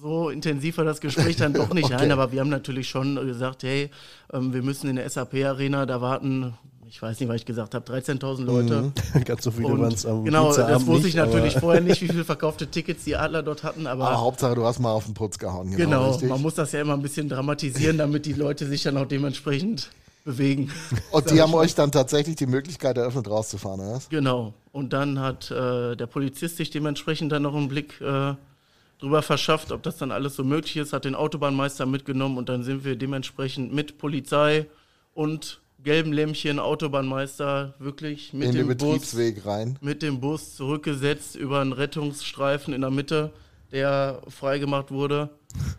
so intensiv war das Gespräch dann doch <laughs> nicht Okay. rein, aber wir haben natürlich schon gesagt, hey, ähm, wir müssen in der SAP-Arena, da warten, ich weiß nicht, was ich gesagt habe, 13.000 Leute. <laughs> ganz so viele waren es am genau, das wusste ich natürlich <laughs> vorher nicht, wie viele verkaufte Tickets die Adler dort hatten, aber Aber Hauptsache, du hast mal auf den Putz gehauen. Genau, genau, man muss das ja immer ein bisschen dramatisieren, damit die Leute sich dann auch dementsprechend bewegen. <laughs> Und die haben euch dann tatsächlich die Möglichkeit eröffnet, rauszufahren, oder? Genau. Und dann hat äh, der Polizist sich dementsprechend dann noch einen Blick äh, drüber verschafft, ob das dann alles so möglich ist, hat den Autobahnmeister mitgenommen und dann sind wir dementsprechend mit Polizei und gelben Lämpchen, Autobahnmeister, wirklich mit In dem Bus, Betriebsweg rein. mit dem Bus zurückgesetzt über einen Rettungsstreifen in der Mitte, der freigemacht wurde.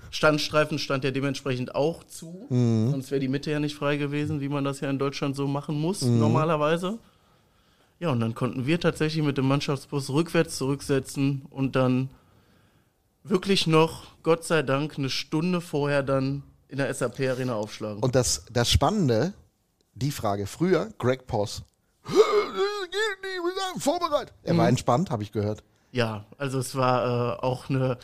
Standstreifen stand ja dementsprechend auch zu, sonst wäre die Mitte ja nicht frei gewesen, wie man das ja in Deutschland so machen muss, normalerweise. Ja, und dann konnten wir tatsächlich mit dem Mannschaftsbus rückwärts zurücksetzen und dann wirklich noch, Gott sei Dank, eine Stunde vorher dann in der SAP-Arena aufschlagen. Und das, das Spannende, die Frage, früher, Greg Poss, vorbereitet. Er Mhm. war entspannt, habe ich gehört. Ja, also es war äh, auch eine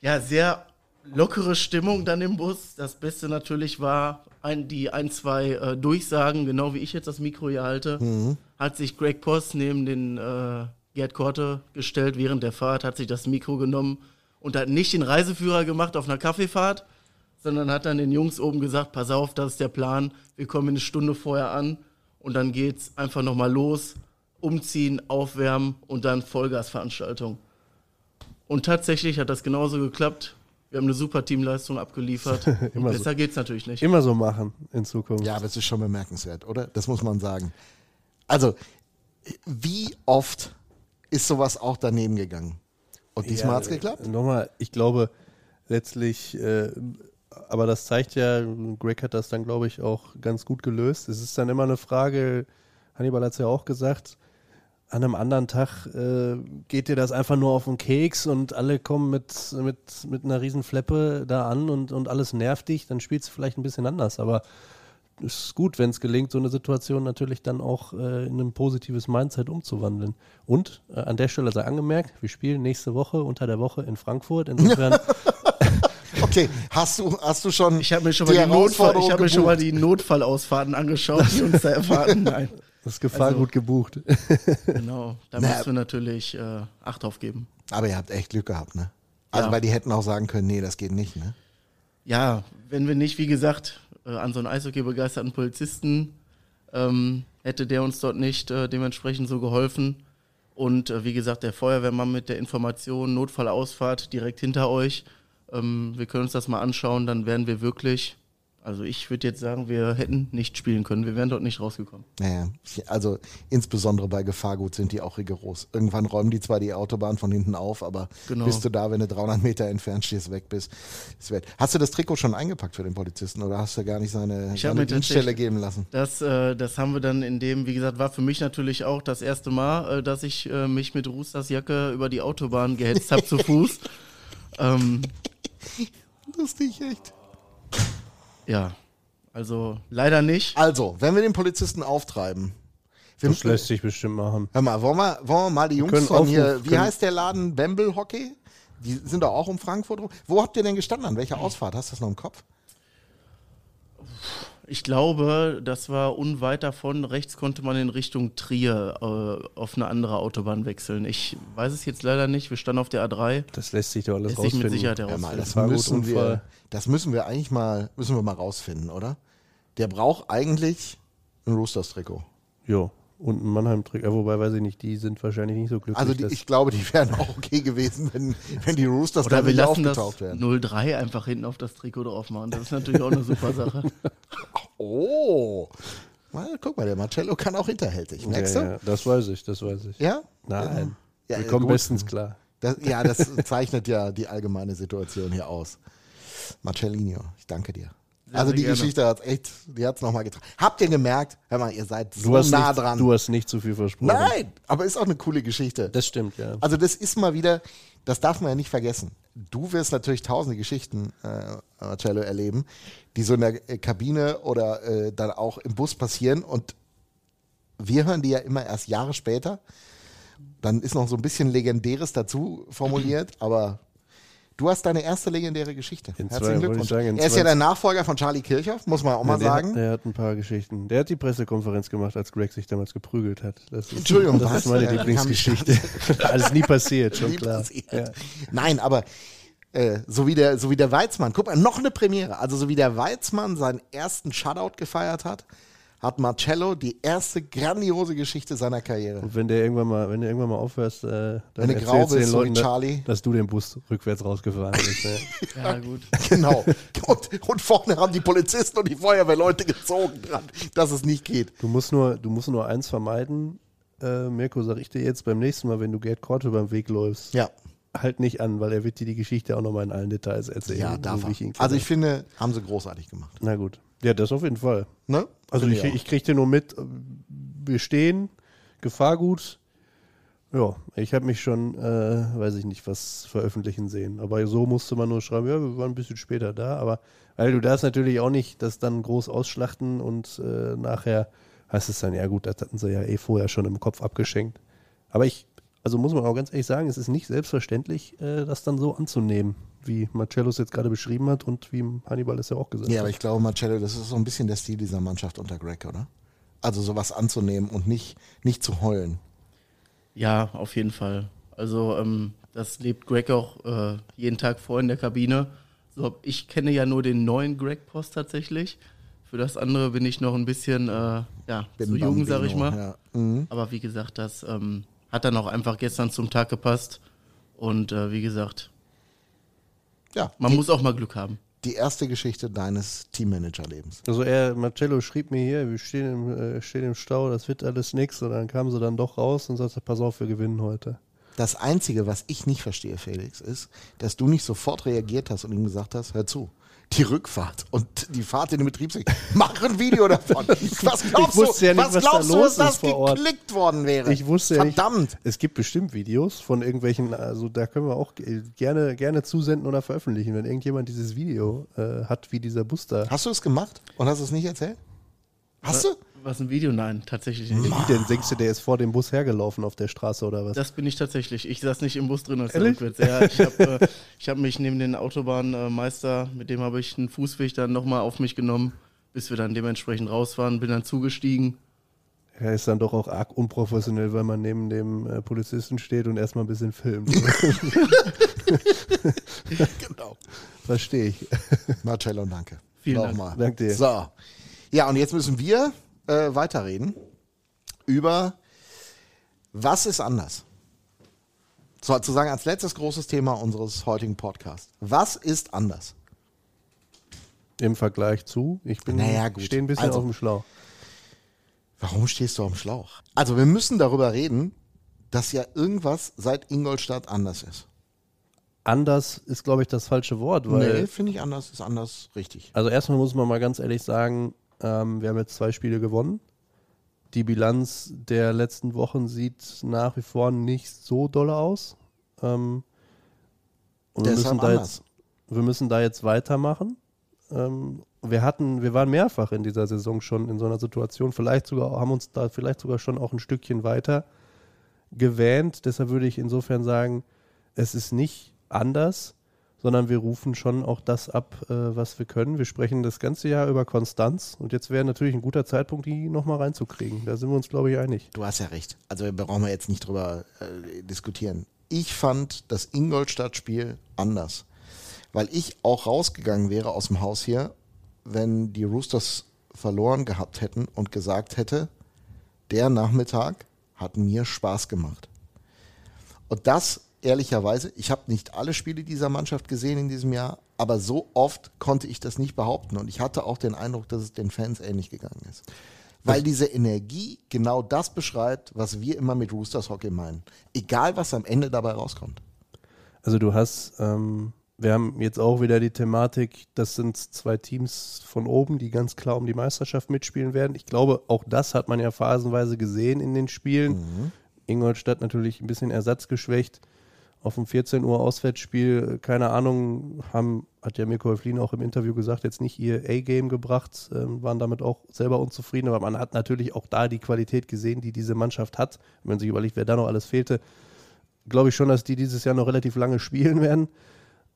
ja, sehr lockere Stimmung dann im Bus. Das Beste natürlich war ein, die ein, zwei äh, Durchsagen, genau wie ich jetzt das Mikro hier halte, hat sich Greg Post neben den äh, Gerd Korte gestellt während der Fahrt, hat sich das Mikro genommen und hat nicht den Reiseführer gemacht auf einer Kaffeefahrt, sondern hat dann den Jungs oben gesagt, pass auf, das ist der Plan, wir kommen eine Stunde vorher an und dann geht's einfach nochmal los, umziehen, aufwärmen und dann Vollgasveranstaltung. Und tatsächlich hat das genauso geklappt. Wir haben eine super Teamleistung abgeliefert. <laughs> Immer so. besser geht's natürlich nicht. Immer so machen in Zukunft. Ja, aber es ist schon bemerkenswert, oder? Das muss man sagen. Also, wie oft ist sowas auch daneben gegangen? Und diesmal Ja, hat's geklappt? Nochmal, ich glaube letztlich, äh, aber das zeigt ja, Greg hat das dann, glaube ich, auch ganz gut gelöst. Es ist dann immer eine Frage, Hannibal hat es ja auch gesagt, an einem anderen Tag äh, geht dir das einfach nur auf den Keks und alle kommen mit, mit, mit einer riesen Fleppe da an und, und alles nervt dich, dann spielst du vielleicht ein bisschen anders, aber es ist gut, wenn es gelingt, so eine Situation natürlich dann auch äh, in ein positives Mindset umzuwandeln. Und äh, an der Stelle sei angemerkt, wir spielen nächste Woche unter der Woche in Frankfurt. Insofern, <laughs> Okay, hast du, hast du schon Ich habe mir schon mal, die, Notfall, ich hab mir schon mal die Notfallausfahrten angeschaut, die uns da erwarten. <laughs> Nein, das Gefahrgut gebucht. genau. Da <laughs> Na, müssen wir natürlich äh, Acht aufgeben. Aber ihr habt echt Glück gehabt, ne? Also, Ja. weil die hätten auch sagen können, nee, das geht nicht, ne? Ja, wenn wir nicht, wie gesagt, äh, an so einen Eishockey-begeisterten Polizisten ähm, hätte der uns dort nicht äh, dementsprechend so geholfen. Und äh, wie gesagt, der Feuerwehrmann mit der Information, Notfallausfahrt direkt hinter euch. Ähm, wir können uns das mal anschauen, dann wären wir wirklich, also ich würde jetzt sagen, wir hätten nicht spielen können. Wir wären dort nicht rausgekommen. Naja, also insbesondere bei Gefahrgut sind die auch rigoros. Irgendwann räumen die zwar die Autobahn von hinten auf, aber Genau. bist du da, wenn du 300 Meter entfernt stehst, weg bist. Hast du das Trikot schon eingepackt für den Polizisten oder hast du gar nicht seine, seine Dienststelle geben lassen? Das, äh, das haben wir dann in dem, wie gesagt, war für mich natürlich auch das erste Mal, äh, dass ich äh, mich mit Roosters Jacke über die Autobahn gehetzt habe zu Fuß. <laughs> Ähm, Lustig, echt. ja, also leider nicht. Also, wenn wir den Polizisten auftreiben, wir, Das lässt sich bestimmt machen. hör mal, wollen wir, wollen wir mal die Jungs von hier, aufrufen, wie können- heißt der Laden? Bamble Hockey? Die sind doch auch um Frankfurt rum. Wo habt ihr denn gestanden? An welcher Ausfahrt? Hast du das noch im Kopf? Ich glaube, das war unweit davon. Rechts konnte man in Richtung Trier äh, auf eine andere Autobahn wechseln. Ich weiß es jetzt leider nicht. Wir standen auf der A3. Das lässt sich doch alles Lässt sich mit rausfinden. Sicherheit Ja, mal, das Gefahrgut, müssen wir, das müssen wir eigentlich mal, müssen wir mal rausfinden, oder? Der braucht eigentlich ein Roosters-Trikot. Jo. Und ein Mannheim-Trick, ja, wobei weiß ich nicht, die sind wahrscheinlich nicht so glücklich. Also die, ich glaube, die wären auch okay gewesen, wenn, wenn die Roosters da Oder lassen das aufgetaucht wären. 03 einfach hinten auf das Trikot drauf machen. Das ist natürlich auch eine super Sache. <laughs> Oh. Mal, guck mal, der Marcello kann auch hinterhältig. ja, Merkst du? ja, das weiß ich, das weiß ich. Ja? Nein. Ja, Wir kommen gut. bestens klar. Das, ja, das zeichnet ja die allgemeine Situation hier aus. Marcellino, ich danke dir. Also sehr die gerne. Geschichte hat echt, die hat es nochmal getragen. Habt ihr gemerkt? Hör mal, ihr seid so Du nah nicht, dran. du hast nicht zu viel versprochen. Nein, aber ist auch eine coole Geschichte. Das stimmt, ja. Also das ist mal wieder, das darf man ja nicht vergessen. Du wirst natürlich tausende Geschichten, äh, Marcello, erleben, die so in der äh, Kabine oder äh, dann auch im Bus passieren und wir hören die ja immer erst Jahre später. Dann ist noch so ein bisschen Legendäres dazu formuliert, aber du hast deine erste legendäre Geschichte. In Herzlichen Glückwunsch. sagen, er ist ja der Nachfolger von Charlie Kirchhoff, muss man auch mal der, sagen. Hat, der hat ein paar Geschichten. Der hat die Pressekonferenz gemacht, als Greg sich damals geprügelt hat. Das ist, Entschuldigung, das was? ist meine Ja, Lieblingsgeschichte. <laughs> Alles nie passiert, schon Nie klar. passiert. Ja. Nein, aber äh, so, wie der, so wie der Weizmann, guck mal, noch eine Premiere. Also so wie der Weizmann seinen ersten Shutout gefeiert hat, hat Marcello die erste grandiose Geschichte seiner Karriere. Und wenn der irgendwann mal, wenn du irgendwann mal aufhörst, äh, dann Wenn du erzählst grau du den so Leuten, da- Charlie. dass du den Bus rückwärts rausgefahren bist. ne? <laughs> Ja, gut. <laughs> Genau. Und, und vorne haben die Polizisten und die Feuerwehrleute gezogen dran, dass es nicht geht. Du musst nur, du musst nur eins vermeiden, äh, Mirko, sag ich dir jetzt beim nächsten Mal, wenn du Gerd Korte beim Weg läufst, Ja, halt nicht an, weil er wird dir die Geschichte auch nochmal in allen Details erzählen. ja, so darf wie er. ich ihn kenne. Also ich finde, haben sie großartig gemacht. Na gut. Ja, das auf jeden Fall. Ne? Also ich, ich kriegte nur mit, wir stehen, Gefahrgut. Ja, ich habe mich schon, äh, weiß ich nicht, was veröffentlichen sehen. Aber so musste man nur schreiben, ja, wir waren ein bisschen später da. Aber weil du darfst natürlich auch nicht das dann groß ausschlachten und äh, nachher heißt es dann, ja gut, das hatten sie ja eh vorher schon im Kopf abgeschenkt. Aber ich, also muss man auch ganz ehrlich sagen, es ist nicht selbstverständlich, äh, das dann so anzunehmen, wie Marcello es jetzt gerade beschrieben hat und wie Hannibal es ja auch gesagt Ja, hat. aber ich glaube, Marcello, das ist so ein bisschen der Stil dieser Mannschaft unter Greg, oder? Also sowas anzunehmen und nicht, nicht zu heulen. Ja, auf jeden Fall. Also ähm, das lebt Greg auch äh, jeden Tag vor in der Kabine. So, ich kenne ja nur den neuen Greg Post tatsächlich. Für das andere bin ich noch ein bisschen äh, ja, zu jung, sag ich mal. Ja. Mhm. Aber wie gesagt, das ähm, hat dann auch einfach gestern zum Tag gepasst. Und äh, wie gesagt, ja. man die, muss auch mal Glück haben. die erste Geschichte deines Teammanager-Lebens. Also er, Marcello schrieb mir hier, wir stehen im, äh, stehen im Stau, das wird alles nix. Und dann kamen sie dann doch raus und sagte, pass auf, wir gewinnen heute. Das Einzige, was ich nicht verstehe, Felix, ist, dass du nicht sofort reagiert hast und ihm gesagt hast, hör zu, die Rückfahrt und die Fahrt in den Betriebsweg, mach ein Video davon. <laughs> Was glaubst du, ja nicht, was was da glaubst du, los dass das Ort. geklickt worden wäre? Ich wusste ja nicht. Verdammt. Es gibt bestimmt Videos von irgendwelchen, also da können wir auch ge- gerne, gerne zusenden oder veröffentlichen, wenn irgendjemand dieses Video äh, hat, wie dieser Bus da. Hast du es gemacht und hast es nicht erzählt? Hast du? Was ein Video? Nein, tatsächlich nicht. Wie denn denkst du, der ist vor dem Bus hergelaufen auf der Straße oder was? Das bin ich tatsächlich. Ich saß nicht im Bus drin, als er Ehrlich? rückwärts. Ja, ich habe äh, ich hab mich neben den Autobahnmeister, mit dem habe ich einen Fußweg dann nochmal auf mich genommen, bis wir dann dementsprechend raus waren, bin dann zugestiegen. Er ist dann doch auch arg unprofessionell, weil man neben dem äh, Polizisten steht und erstmal ein bisschen filmt. <laughs> <laughs> Genau. Verstehe ich. Marcello, danke. Vielen Dank. Nochmal. Dank dir. So. Ja, und jetzt müssen wir äh, weiterreden über was ist anders. Sozusagen als letztes großes Thema unseres heutigen Podcasts. Was ist anders? Im Vergleich zu, ich bin Naja, gut. stehe ein bisschen Also- auf dem Schlauch. Warum stehst du am Schlauch? Also wir müssen darüber reden, dass ja irgendwas seit Ingolstadt anders ist. Anders ist, glaube ich, das falsche Wort, weil nee, finde ich anders, ist anders richtig. Also erstmal muss man mal ganz ehrlich sagen, ähm, wir haben jetzt zwei Spiele gewonnen. Die Bilanz der letzten Wochen sieht nach wie vor nicht so dolle aus. Ähm, und wir müssen, da anders. jetzt, wir müssen da jetzt weitermachen. Ähm, wir hatten, wir waren mehrfach in dieser Saison schon in so einer Situation, vielleicht sogar, haben uns da vielleicht sogar schon auch ein Stückchen weiter gewähnt. Deshalb würde ich insofern sagen, es ist nicht anders, sondern wir rufen schon auch das ab, äh, was wir können. Wir sprechen das ganze Jahr über Konstanz und jetzt wäre natürlich ein guter Zeitpunkt, die nochmal reinzukriegen. Da sind wir uns, glaube ich, einig. Du hast ja recht. Also brauchen wir jetzt nicht drüber äh, diskutieren. Ich fand das Ingolstadt-Spiel anders, weil ich auch rausgegangen wäre aus dem Haus hier, wenn die Roosters verloren gehabt hätten und gesagt hätte, der Nachmittag hat mir Spaß gemacht. Und das ehrlicherweise, ich habe nicht alle Spiele dieser Mannschaft gesehen in diesem Jahr, aber so oft konnte ich das nicht behaupten. Und ich hatte auch den Eindruck, dass es den Fans ähnlich gegangen ist. Weil diese Energie genau das beschreibt, was wir immer mit Roosters Hockey meinen. Egal, was am Ende dabei rauskommt. Also du hast, ähm, wir haben jetzt auch wieder die Thematik, das sind zwei Teams von oben, die ganz klar um die Meisterschaft mitspielen werden. Ich glaube, auch das hat man ja phasenweise gesehen in den Spielen. Ingolstadt natürlich ein bisschen ersatzgeschwächt. Auf dem 14 Uhr Auswärtsspiel, keine Ahnung, haben, hat ja Mirko Höflin auch im Interview gesagt, jetzt nicht ihr A-Game gebracht, äh, waren damit auch selber unzufrieden, aber man hat natürlich auch da die Qualität gesehen, die diese Mannschaft hat. Wenn man sich überlegt, wer da noch alles fehlte, glaube ich schon, dass die dieses Jahr noch relativ lange spielen werden.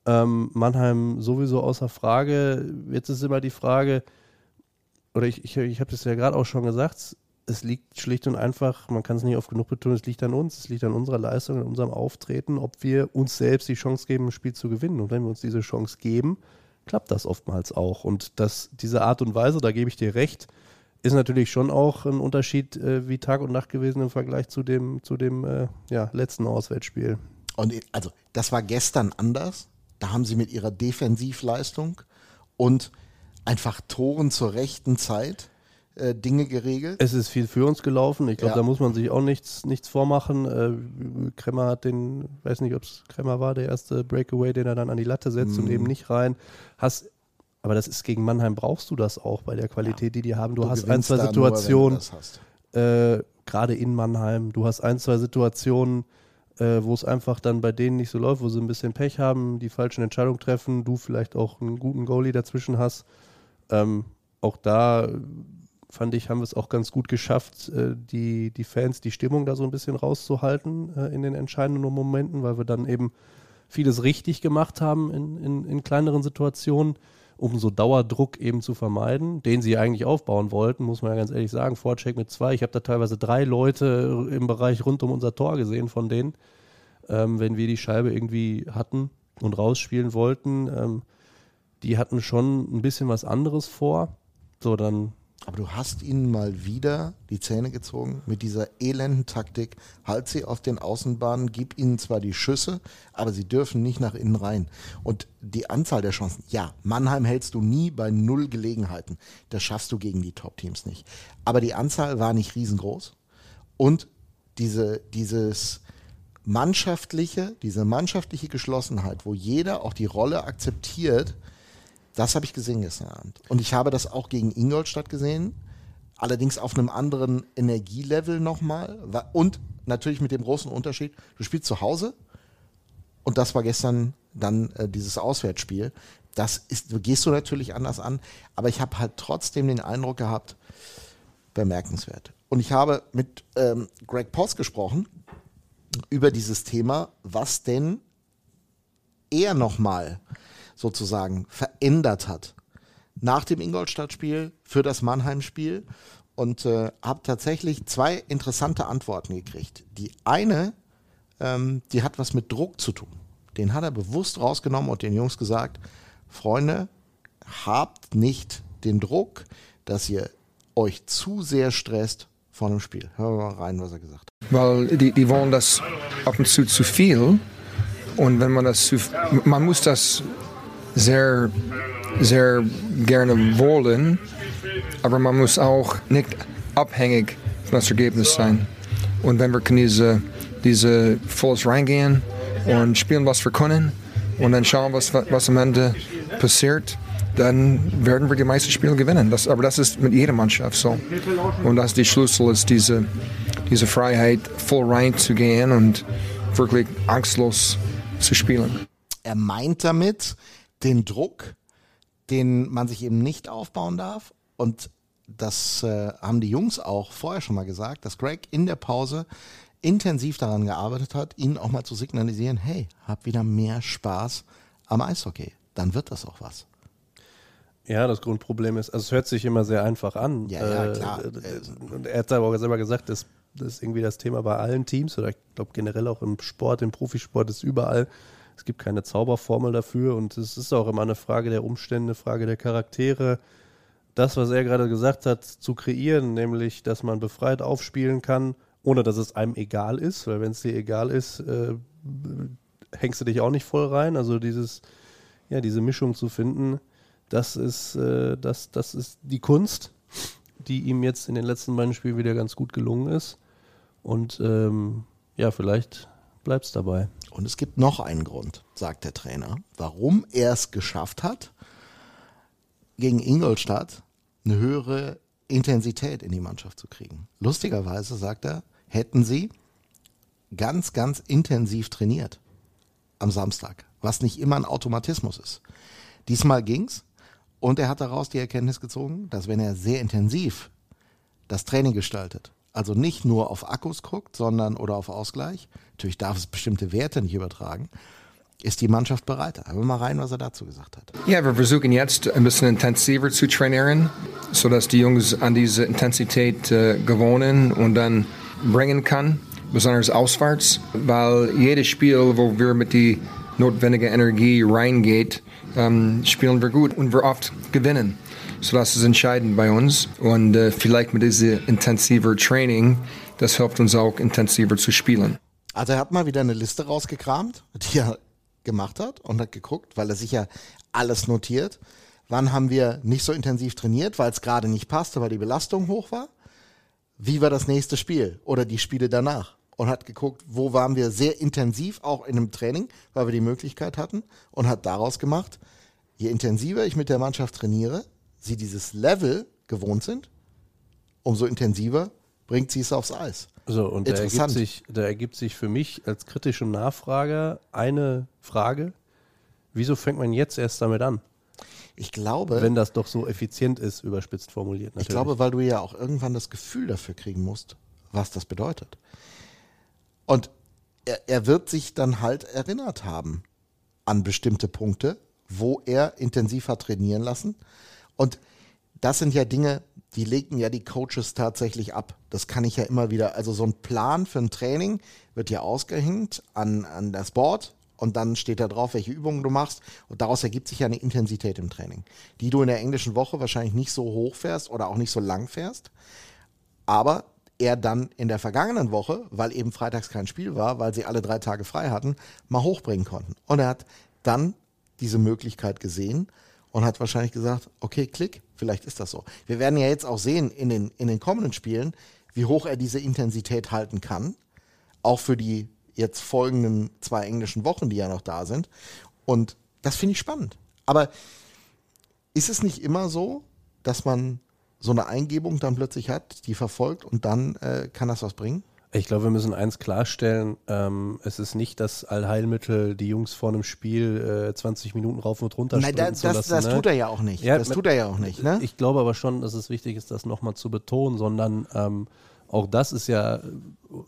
Ähm, Mannheim sowieso außer Frage. Jetzt ist immer die Frage, oder ich, ich, ich habe das ja gerade auch schon gesagt, es liegt schlicht und einfach, man kann es nicht oft genug betonen, es liegt an uns, es liegt an unserer Leistung, an unserem Auftreten, ob wir uns selbst die Chance geben, ein Spiel zu gewinnen. Und wenn wir uns diese Chance geben, klappt das oftmals auch. Und das, diese Art und Weise, da gebe ich dir recht, ist natürlich schon auch ein Unterschied äh, wie Tag und Nacht gewesen im Vergleich zu dem, zu dem äh, ja, letzten Auswärtsspiel. Und also, das war gestern anders. Da haben sie mit ihrer Defensivleistung und einfach Toren zur rechten Zeit äh, Dinge geregelt. Es ist viel für uns gelaufen. Ich glaube, Ja. da muss man sich auch nichts, nichts vormachen. Äh, Kremmer hat den, weiß nicht, ob es Kremmer war, der erste Breakaway, den er dann an die Latte setzt Mhm. und eben nicht rein. Hast, aber das ist gegen Mannheim brauchst du das auch bei der Qualität, die die haben. Du, hast ein, zwei du Situationen, äh, gerade in Mannheim, du hast ein, zwei Situationen, äh, wo es einfach dann bei denen nicht so läuft, wo sie ein bisschen Pech haben, die falschen Entscheidungen treffen, du vielleicht auch einen guten Goalie dazwischen hast. Ähm, auch da fand ich, haben wir es auch ganz gut geschafft, äh, die, die Fans, die Stimmung da so ein bisschen rauszuhalten äh, in den entscheidenden Momenten, weil wir dann eben vieles richtig gemacht haben in, in, in kleineren Situationen, um so Dauerdruck eben zu vermeiden, den sie eigentlich aufbauen wollten, muss man ja ganz ehrlich sagen. Vorcheck mit zwei, ich habe da teilweise drei Leute im Bereich rund um unser Tor gesehen von denen, ähm, wenn wir die Scheibe irgendwie hatten und rausspielen wollten. Ähm, die hatten schon ein bisschen was anderes vor. So, dann Aber du hast ihnen mal wieder die Zähne gezogen mit dieser elenden Taktik. Halt sie auf den Außenbahnen, gib ihnen zwar die Schüsse, aber sie dürfen nicht nach innen rein. Und die Anzahl der Chancen, ja, Mannheim hältst du nie bei null Gelegenheiten. Das schaffst du gegen die Top-Teams nicht. Aber die Anzahl war nicht riesengroß. Und diese, dieses mannschaftliche, diese mannschaftliche Geschlossenheit, wo jeder auch die Rolle akzeptiert, das habe ich gesehen gestern Abend. Und ich habe das auch gegen Ingolstadt gesehen. Allerdings auf einem anderen Energielevel nochmal. Und natürlich mit dem großen Unterschied, du spielst zu Hause und das war gestern dann äh, dieses Auswärtsspiel. Das ist, gehst du natürlich anders an, aber ich habe halt trotzdem den Eindruck gehabt, bemerkenswert. Und ich habe mit ähm, Greg Post gesprochen über dieses Thema, was denn er nochmal sozusagen verändert hat nach dem Ingolstadt-Spiel für das Mannheim-Spiel und äh, habe tatsächlich zwei interessante Antworten gekriegt. Die eine, ähm, die hat was mit Druck zu tun. Den hat er bewusst rausgenommen und den Jungs gesagt, Freunde, habt nicht den Druck, dass ihr euch zu sehr stresst vor einem Spiel. Hören wir mal rein, was er gesagt hat. Weil die, die wollen das ab und zu zu viel. Und wenn man das zu, man muss das sehr, sehr gerne wollen, aber man muss auch nicht abhängig von das Ergebnis sein. Und wenn wir diese, diese volles reingehen und spielen, was wir können und dann schauen, was, was am Ende passiert, dann werden wir die meisten Spiele gewinnen. Das, aber das ist mit jeder Mannschaft so. Und das ist die Schlüssel, ist diese, diese Freiheit, voll reinzugehen und wirklich angstlos zu spielen. Er meint damit den Druck, den man sich eben nicht aufbauen darf. Und das äh, haben die Jungs auch vorher schon mal gesagt, dass Greg in der Pause intensiv daran gearbeitet hat, ihnen auch mal zu signalisieren, hey, hab wieder mehr Spaß am Eishockey. Dann wird das auch was. Ja, das Grundproblem ist, also es hört sich immer sehr einfach an. Ja, ja, Äh, klar. äh, Und er hat aber auch selber gesagt, das ist irgendwie das Thema bei allen Teams oder ich glaube generell auch im Sport, im Profisport ist überall. Es gibt keine Zauberformel dafür und es ist auch immer eine Frage der Umstände, Frage der Charaktere. Das, was er gerade gesagt hat, zu kreieren, nämlich, dass man befreit aufspielen kann, ohne dass es einem egal ist, weil wenn es dir egal ist, äh, hängst du dich auch nicht voll rein. Also dieses, ja, diese Mischung zu finden, das ist, äh, das, das ist die Kunst, die ihm jetzt in den letzten beiden Spielen wieder ganz gut gelungen ist. Und ähm, ja, vielleicht bleibt es dabei. Und es gibt noch einen Grund, sagt der Trainer, warum er es geschafft hat, gegen Ingolstadt eine höhere Intensität in die Mannschaft zu kriegen. Lustigerweise, sagt er, hätten sie ganz, ganz intensiv trainiert. am Samstag, was nicht immer ein Automatismus ist. Diesmal ging's und er hat daraus die Erkenntnis gezogen, dass wenn er sehr intensiv das Training gestaltet, also nicht nur auf Akkus guckt, sondern oder auf Ausgleich, natürlich darf es bestimmte Werte nicht übertragen, ist die Mannschaft bereit. Hören wir mal rein, was er dazu gesagt hat. Ja, wir versuchen jetzt ein bisschen intensiver zu trainieren, sodass die Jungs an diese Intensität äh, gewohnen und dann bringen kann, besonders auswärts, weil jedes Spiel, wo wir mit die notwendige Energie reingeht, ähm, spielen wir gut und wir oft gewinnen. So das ist entscheidend bei uns und äh, vielleicht mit diesem intensiver Training, das hilft uns auch intensiver zu spielen. Also er hat mal wieder eine Liste rausgekramt, die er gemacht hat und hat geguckt, weil er sich ja alles notiert. Wann haben wir nicht so intensiv trainiert, weil es gerade nicht passte, weil die Belastung hoch war? Wie war das nächste Spiel oder die Spiele danach? Und hat geguckt, wo waren wir sehr intensiv, auch in einem Training, weil wir die Möglichkeit hatten und hat daraus gemacht, je intensiver ich mit der Mannschaft trainiere, sie dieses Level gewohnt sind, umso intensiver bringt sie es aufs Eis. So, und da ergibt, sich, da ergibt sich für mich als kritischen Nachfrager eine Frage. Wieso fängt man jetzt erst damit an? Ich glaube, Wenn das doch so effizient ist, überspitzt formuliert natürlich. ich glaube, weil du ja auch irgendwann das Gefühl dafür kriegen musst, was das bedeutet. Und er, er wird sich dann halt erinnert haben an bestimmte Punkte, wo er intensiv hat trainieren lassen. Und das sind ja Dinge, die legen ja die Coaches tatsächlich ab. Das kann ich ja immer wieder. Also so ein Plan für ein Training wird ja ausgehängt an, an das Board und dann steht da drauf, welche Übungen du machst. Und daraus ergibt sich ja eine Intensität im Training, die du in der englischen Woche wahrscheinlich nicht so hoch fährst oder auch nicht so lang fährst. Aber er dann in der vergangenen Woche, weil eben freitags kein Spiel war, weil sie alle drei Tage frei hatten, mal hochbringen konnten. Und er hat dann diese Möglichkeit gesehen und hat wahrscheinlich gesagt, okay, klick, vielleicht ist das so. Wir werden ja jetzt auch sehen in den, in den kommenden Spielen, wie hoch er diese Intensität halten kann. Auch für die jetzt folgenden zwei englischen Wochen, die ja noch da sind. Und das finde ich spannend. Aber ist es nicht immer so, dass man so eine Eingebung dann plötzlich hat, die verfolgt und dann äh, kann das was bringen? Ich glaube, wir müssen eins klarstellen. Ähm, es ist nicht das Allheilmittel, die Jungs vor einem Spiel äh, 20 Minuten rauf und runter Nein, da, zu das, lassen. das ne? tut er ja auch nicht. Ja, das tut er ja auch nicht. Ne? Ich glaube aber schon, dass es wichtig ist, das nochmal zu betonen, sondern ähm, auch das ist ja,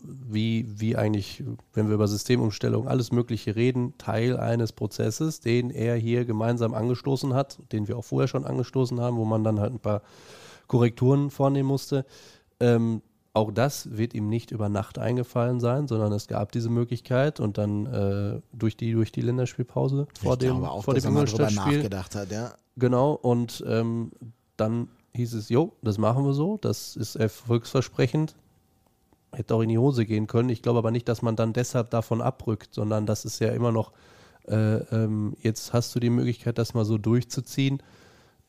wie, wie eigentlich, wenn wir über Systemumstellung, alles Mögliche reden, Teil eines Prozesses, den er hier gemeinsam angestoßen hat, den wir auch vorher schon angestoßen haben, wo man dann halt ein paar Korrekturen vornehmen musste. Ähm, auch das wird ihm nicht über Nacht eingefallen sein, sondern es gab diese Möglichkeit und dann äh, durch, die, durch die Länderspielpause vor ich dem, glaube auch, vor dem Ingolstadt-Spiel. nachgedacht hat. Ja. Genau, und ähm, dann hieß es, jo, das machen wir so, das ist erfolgsversprechend. Hätte auch in die Hose gehen können. Ich glaube aber nicht, dass man dann deshalb davon abrückt, sondern das ist ja immer noch, äh, ähm, jetzt hast du die Möglichkeit, das mal so durchzuziehen.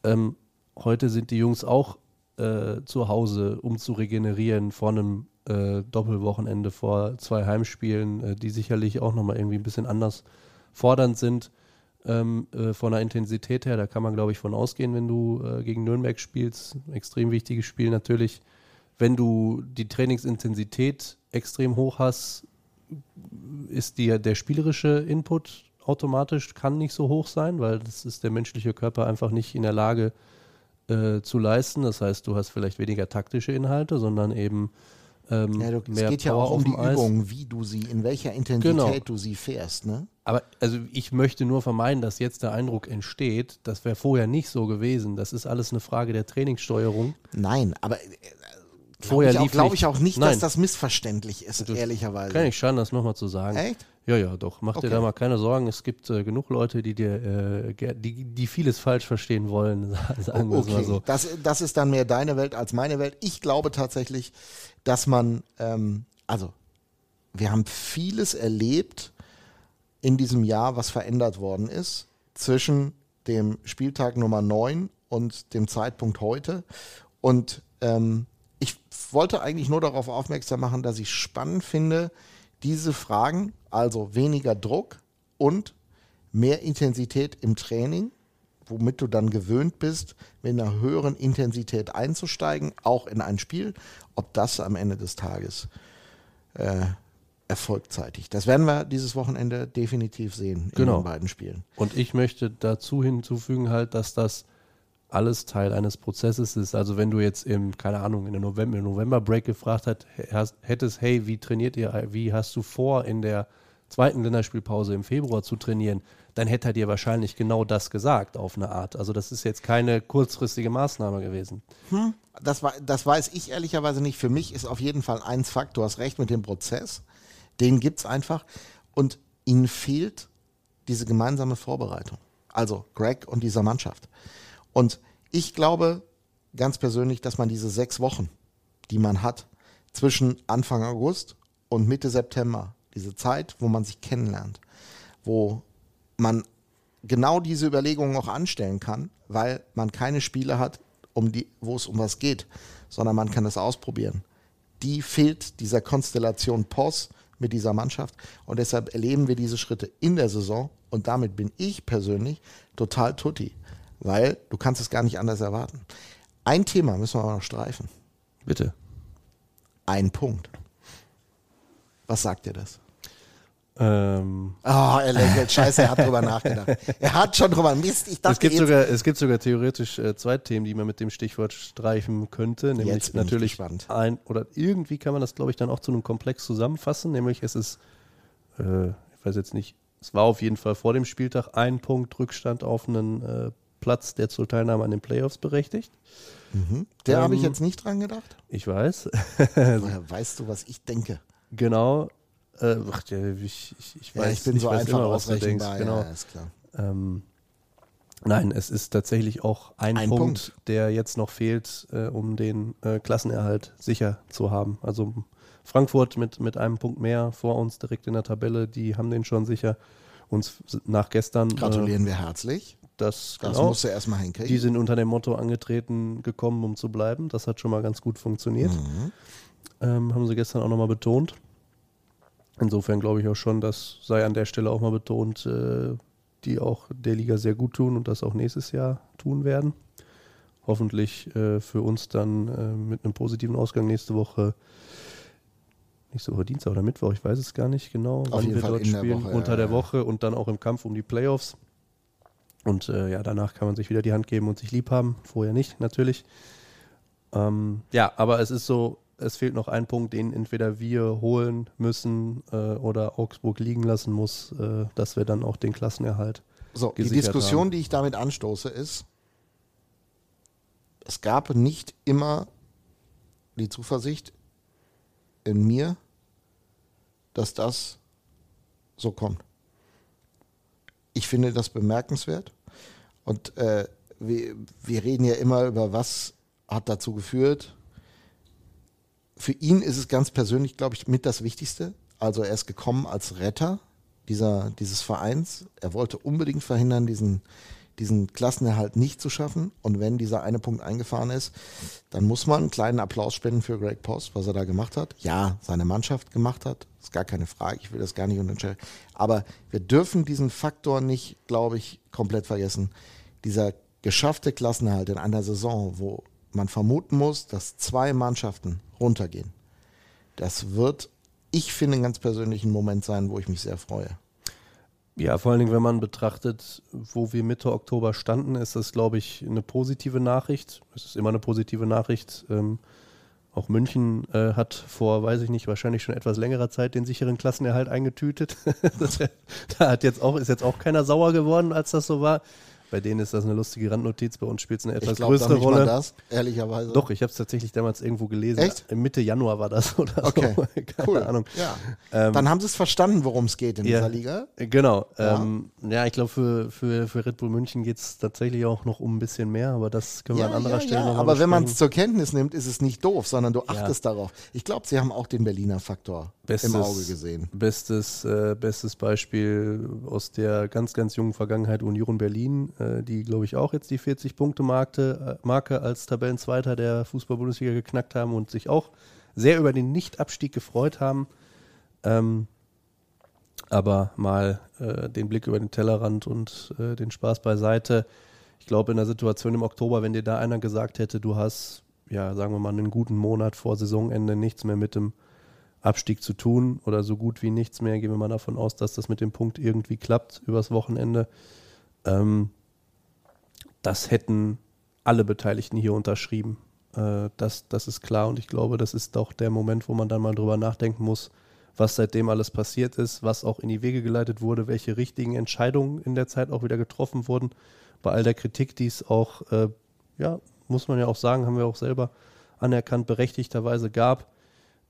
Ähm, heute sind die Jungs auch äh, zu Hause, um zu regenerieren vor einem äh, Doppelwochenende, vor zwei Heimspielen, äh, die sicherlich auch nochmal irgendwie ein bisschen anders fordernd sind ähm, äh, von der Intensität her. Da kann man, glaube ich, von ausgehen, wenn du äh, gegen Nürnberg spielst. Extrem wichtiges Spiel natürlich. Wenn du die Trainingsintensität extrem hoch hast, ist dir der spielerische Input automatisch kann nicht so hoch sein, weil das ist der menschliche Körper einfach nicht in der Lage äh, zu leisten. Das heißt, du hast vielleicht weniger taktische Inhalte, sondern eben ähm, Ja, du, es mehr geht ja Power auch um die. Übung, wie du sie, in welcher Intensität Genau. du sie fährst. Ne? Aber also ich möchte nur vermeiden, dass jetzt der Eindruck entsteht, das wäre vorher nicht so gewesen. Das ist alles eine Frage der Trainingssteuerung. Nein, aber äh, Vorher glaube ich, auch- lief glaub nicht. ich auch nicht, Nein. dass das missverständlich ist, ehrlicherweise. Kann ich schaden, das nochmal zu sagen. Echt? Ja, ja, doch. Mach Okay. dir da mal keine Sorgen. Es gibt äh, genug Leute, die dir, äh, die, die vieles falsch verstehen wollen, <laughs> sagen wir es mal Okay, so. das, das ist dann mehr deine Welt als meine Welt. Ich glaube tatsächlich, dass man, ähm, also wir haben vieles erlebt in diesem Jahr, was verändert worden ist, zwischen dem Spieltag Nummer 9 und dem Zeitpunkt heute. Und ähm, ich wollte eigentlich nur darauf aufmerksam machen, dass ich spannend finde, diese Fragen, also weniger Druck und mehr Intensität im Training, womit du dann gewöhnt bist, mit einer höheren Intensität einzusteigen, auch in ein Spiel, ob das am Ende des Tages äh, erfolgzeitig. Das werden wir dieses Wochenende definitiv sehen in Genau. den beiden Spielen. Und ich möchte dazu hinzufügen halt, dass das alles Teil eines Prozesses ist. Also wenn du jetzt im, keine Ahnung, in der November, im November-Break gefragt hat, hast, hättest, hey, wie trainiert ihr, wie hast du vor, in der zweiten Länderspielpause im Februar zu trainieren, dann hätte er dir wahrscheinlich genau das gesagt, auf eine Art. Also das ist jetzt keine kurzfristige Maßnahme gewesen. Das, wei- das weiß ich ehrlicherweise nicht. Für mich ist auf jeden Fall eins Fakt, du hast recht mit dem Prozess. Den gibt es einfach. Und ihnen fehlt diese gemeinsame Vorbereitung. Also Greg und dieser Mannschaft. Und ich glaube ganz persönlich, dass man diese sechs Wochen, die man hat, zwischen Anfang August und Mitte September, diese Zeit, wo man sich kennenlernt, wo man genau diese Überlegungen auch anstellen kann, weil man keine Spiele hat, um die, wo es um was geht, sondern man kann das ausprobieren. Die fehlt dieser Konstellation POS mit dieser Mannschaft. Und deshalb erleben wir diese Schritte in der Saison. Und damit bin ich persönlich total tutti, weil du kannst es gar nicht anders erwarten. Ein Thema müssen wir aber noch streifen. Bitte. Ein Punkt. Was sagt dir das? Ähm, Oh, er lächelt. Scheiße, er hat drüber nachgedacht. Er hat schon drüber. Mist, ich dachte es, gibt sogar, es gibt sogar theoretisch äh, zwei Themen, die man mit dem Stichwort streifen könnte. Nämlich Jetzt bin ich natürlich ein, oder irgendwie kann man das, glaube ich, dann auch zu einem Komplex zusammenfassen. Nämlich es ist, äh, ich weiß jetzt nicht, es war auf jeden Fall vor dem Spieltag ein Punkt Rückstand auf einen äh, Platz, der zur Teilnahme an den Playoffs berechtigt. der habe ich ähm, jetzt nicht dran gedacht. Ich weiß. Woher <laughs> weißt du, was ich denke? genau. Äh, ach, ja, ich, ich, ich, Ja, weiß, ich bin so weiß einfach immer, was du denkst. Genau. Ja, ist klar. Ähm, nein, es ist tatsächlich auch ein, Ein Punkt, Punkt. der jetzt noch fehlt, äh, um den äh, Klassenerhalt sicher zu haben. Also Frankfurt mit, mit einem Punkt mehr vor uns direkt in der Tabelle, die haben den schon sicher. Uns nach gestern. Gratulieren Äh, wir herzlich. Das Das genau, musst du erstmal hinkriegen. die sind unter dem Motto angetreten gekommen, um zu bleiben. Das hat schon mal ganz gut funktioniert. Mhm. Ähm, haben sie gestern auch nochmal betont. Insofern glaube ich auch schon, das sei an der Stelle auch mal betont, äh, die auch der Liga sehr gut tun und das auch nächstes Jahr tun werden. Hoffentlich äh, für uns dann äh, mit einem positiven Ausgang nächste Woche. Nächste Woche Dienstag oder Mittwoch, ich weiß es gar nicht genau, wann jeden wir Fall dort in der spielen. Woche, ja, unter der ja. Woche und dann auch im Kampf um die Playoffs. Und äh, ja, danach kann man sich wieder die Hand geben und sich lieb haben. Vorher nicht, natürlich. Ähm, ja, aber es ist so, es fehlt noch ein Punkt, den entweder wir holen müssen äh, oder Augsburg liegen lassen muss, äh, dass wir dann auch den Klassenerhalt. So, die Diskussion, haben. die ich damit anstoße, ist, es gab nicht immer die Zuversicht in mir, dass das so kommt. Ich finde das bemerkenswert und äh, wir, wir reden ja immer über, was hat dazu geführt. Für ihn ist es ganz persönlich, glaube ich, mit das Wichtigste. Also er ist gekommen als Retter dieser, dieses Vereins. Er wollte unbedingt verhindern, diesen, diesen Klassenerhalt nicht zu schaffen. Und wenn dieser eine Punkt eingefahren ist, dann muss man einen kleinen Applaus spenden für Greg Post, was er da gemacht hat. Ja, seine Mannschaft gemacht hat, ist gar keine Frage. Ich will das gar nicht unterstellen. Aber wir dürfen diesen Faktor nicht, glaube ich, komplett vergessen. Dieser geschaffte Klassenerhalt in einer Saison, wo man vermuten muss, dass zwei Mannschaften runtergehen, das wird, ich finde, einen ganz persönlichen Moment sein, wo ich mich sehr freue. Ja, vor allen Dingen, wenn man betrachtet, wo wir Mitte Oktober standen, ist das, glaube ich, eine positive Nachricht. Es ist immer eine positive Nachricht. Ähm, auch München äh, hat vor, weiß ich nicht, wahrscheinlich schon etwas längerer Zeit den sicheren Klassenerhalt eingetütet. <laughs> Da hat jetzt auch, ist jetzt auch keiner sauer geworden, als das so war. Bei denen ist das eine lustige Randnotiz, bei uns spielt es eine etwas ich glaube größere nicht Rolle. mal das, ehrlicherweise. Doch, ich habe es tatsächlich damals irgendwo gelesen. Echt? Mitte Januar war das <laughs> oder Okay, so. Keine cool. Ahnung. Ja. Ähm, Dann haben sie es verstanden, worum es geht in Ja. dieser Liga. Genau. Ja. Ähm, ja ich glaube, für, für, für Red Bull München geht es tatsächlich auch noch um ein bisschen mehr, aber das können wir Ja, an anderer Stelle ja. noch mal Aber wenn man es zur Kenntnis nimmt, ist es nicht doof, sondern du achtest darauf. Ich glaube, sie haben auch den Berliner Faktor im Auge gesehen. Bestes, äh, bestes Beispiel aus der ganz, ganz jungen Vergangenheit Union Berlin, äh, die, glaube ich, auch jetzt die 40-Punkte-Marke äh, als Tabellenzweiter der Fußball-Bundesliga geknackt haben und sich auch sehr über den Nicht-Abstieg gefreut haben. Ähm, aber mal äh, den Blick über den Tellerrand und äh, den Spaß beiseite. Ich glaube, in der Situation im Oktober, wenn dir da einer gesagt hätte, du hast, ja, sagen wir mal, einen guten Monat vor Saisonende nichts mehr mit dem Abstieg zu tun oder so gut wie nichts mehr. Gehen wir mal davon aus, dass das mit dem Punkt irgendwie klappt übers Wochenende. Ähm, das hätten alle Beteiligten hier unterschrieben. Äh, das, das ist klar und ich glaube, das ist doch der Moment, wo man dann mal drüber nachdenken muss, was seitdem alles passiert ist, was auch in die Wege geleitet wurde, welche richtigen Entscheidungen in der Zeit auch wieder getroffen wurden. Bei all der Kritik, die es auch, äh, ja, muss man ja auch sagen, haben wir auch selber anerkannt, berechtigterweise gab,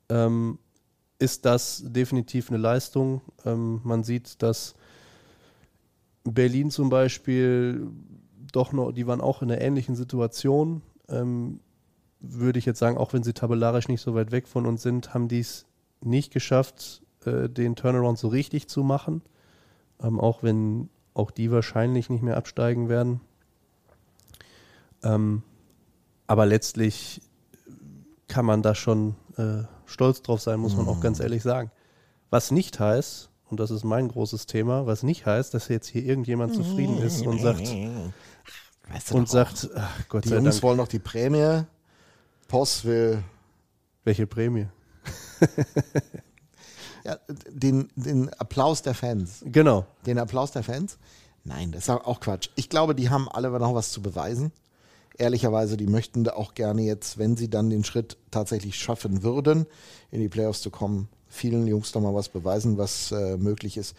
ähm, ist das definitiv eine Leistung. Ähm, man sieht, dass Berlin zum Beispiel doch noch, die waren auch in einer ähnlichen Situation. Ähm, würde ich jetzt sagen, auch wenn sie tabellarisch nicht so weit weg von uns sind, haben die es nicht geschafft, äh, den Turnaround so richtig zu machen. Ähm, auch wenn auch die wahrscheinlich nicht mehr absteigen werden. Ähm, aber letztlich kann man da schon äh, stolz drauf sein, muss man auch ganz ehrlich sagen. Was nicht heißt, und das ist mein großes Thema, was nicht heißt, dass jetzt hier irgendjemand zufrieden ist und sagt, Weißt du und sagt, ach Gott die sei Jungs Dank, wollen noch die Prämie. Post will welche Prämie? <laughs> ja, den, den Applaus der Fans. Genau. Den Applaus der Fans? Nein, das ist auch Quatsch. Ich glaube, die haben alle noch was zu beweisen. Ehrlicherweise, die möchten da auch gerne jetzt, wenn sie dann den Schritt tatsächlich schaffen würden, in die Playoffs zu kommen, vielen Jungs noch mal was beweisen, was äh, möglich ist.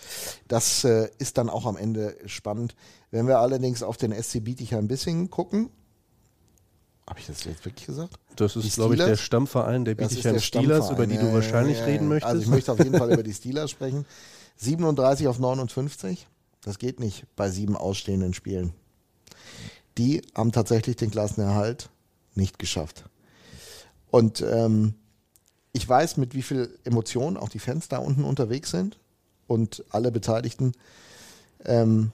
Das äh, ist dann auch am Ende spannend. Wenn wir allerdings auf den SC Bietigheim-Bissingen gucken, habe ich das jetzt wirklich gesagt? Das ist, glaube ich, der? Stammverein der Bietigheim Steelers, über die du wahrscheinlich ja, ja. reden möchtest. Also ich möchte auf jeden Fall <laughs> über die Steelers sprechen. 37 auf 59, das geht nicht bei sieben ausstehenden Spielen. Die haben tatsächlich den Klassenerhalt nicht geschafft. Und ähm, ich weiß, mit wie viel Emotionen auch die Fans da unten unterwegs sind und alle Beteiligten. Ähm,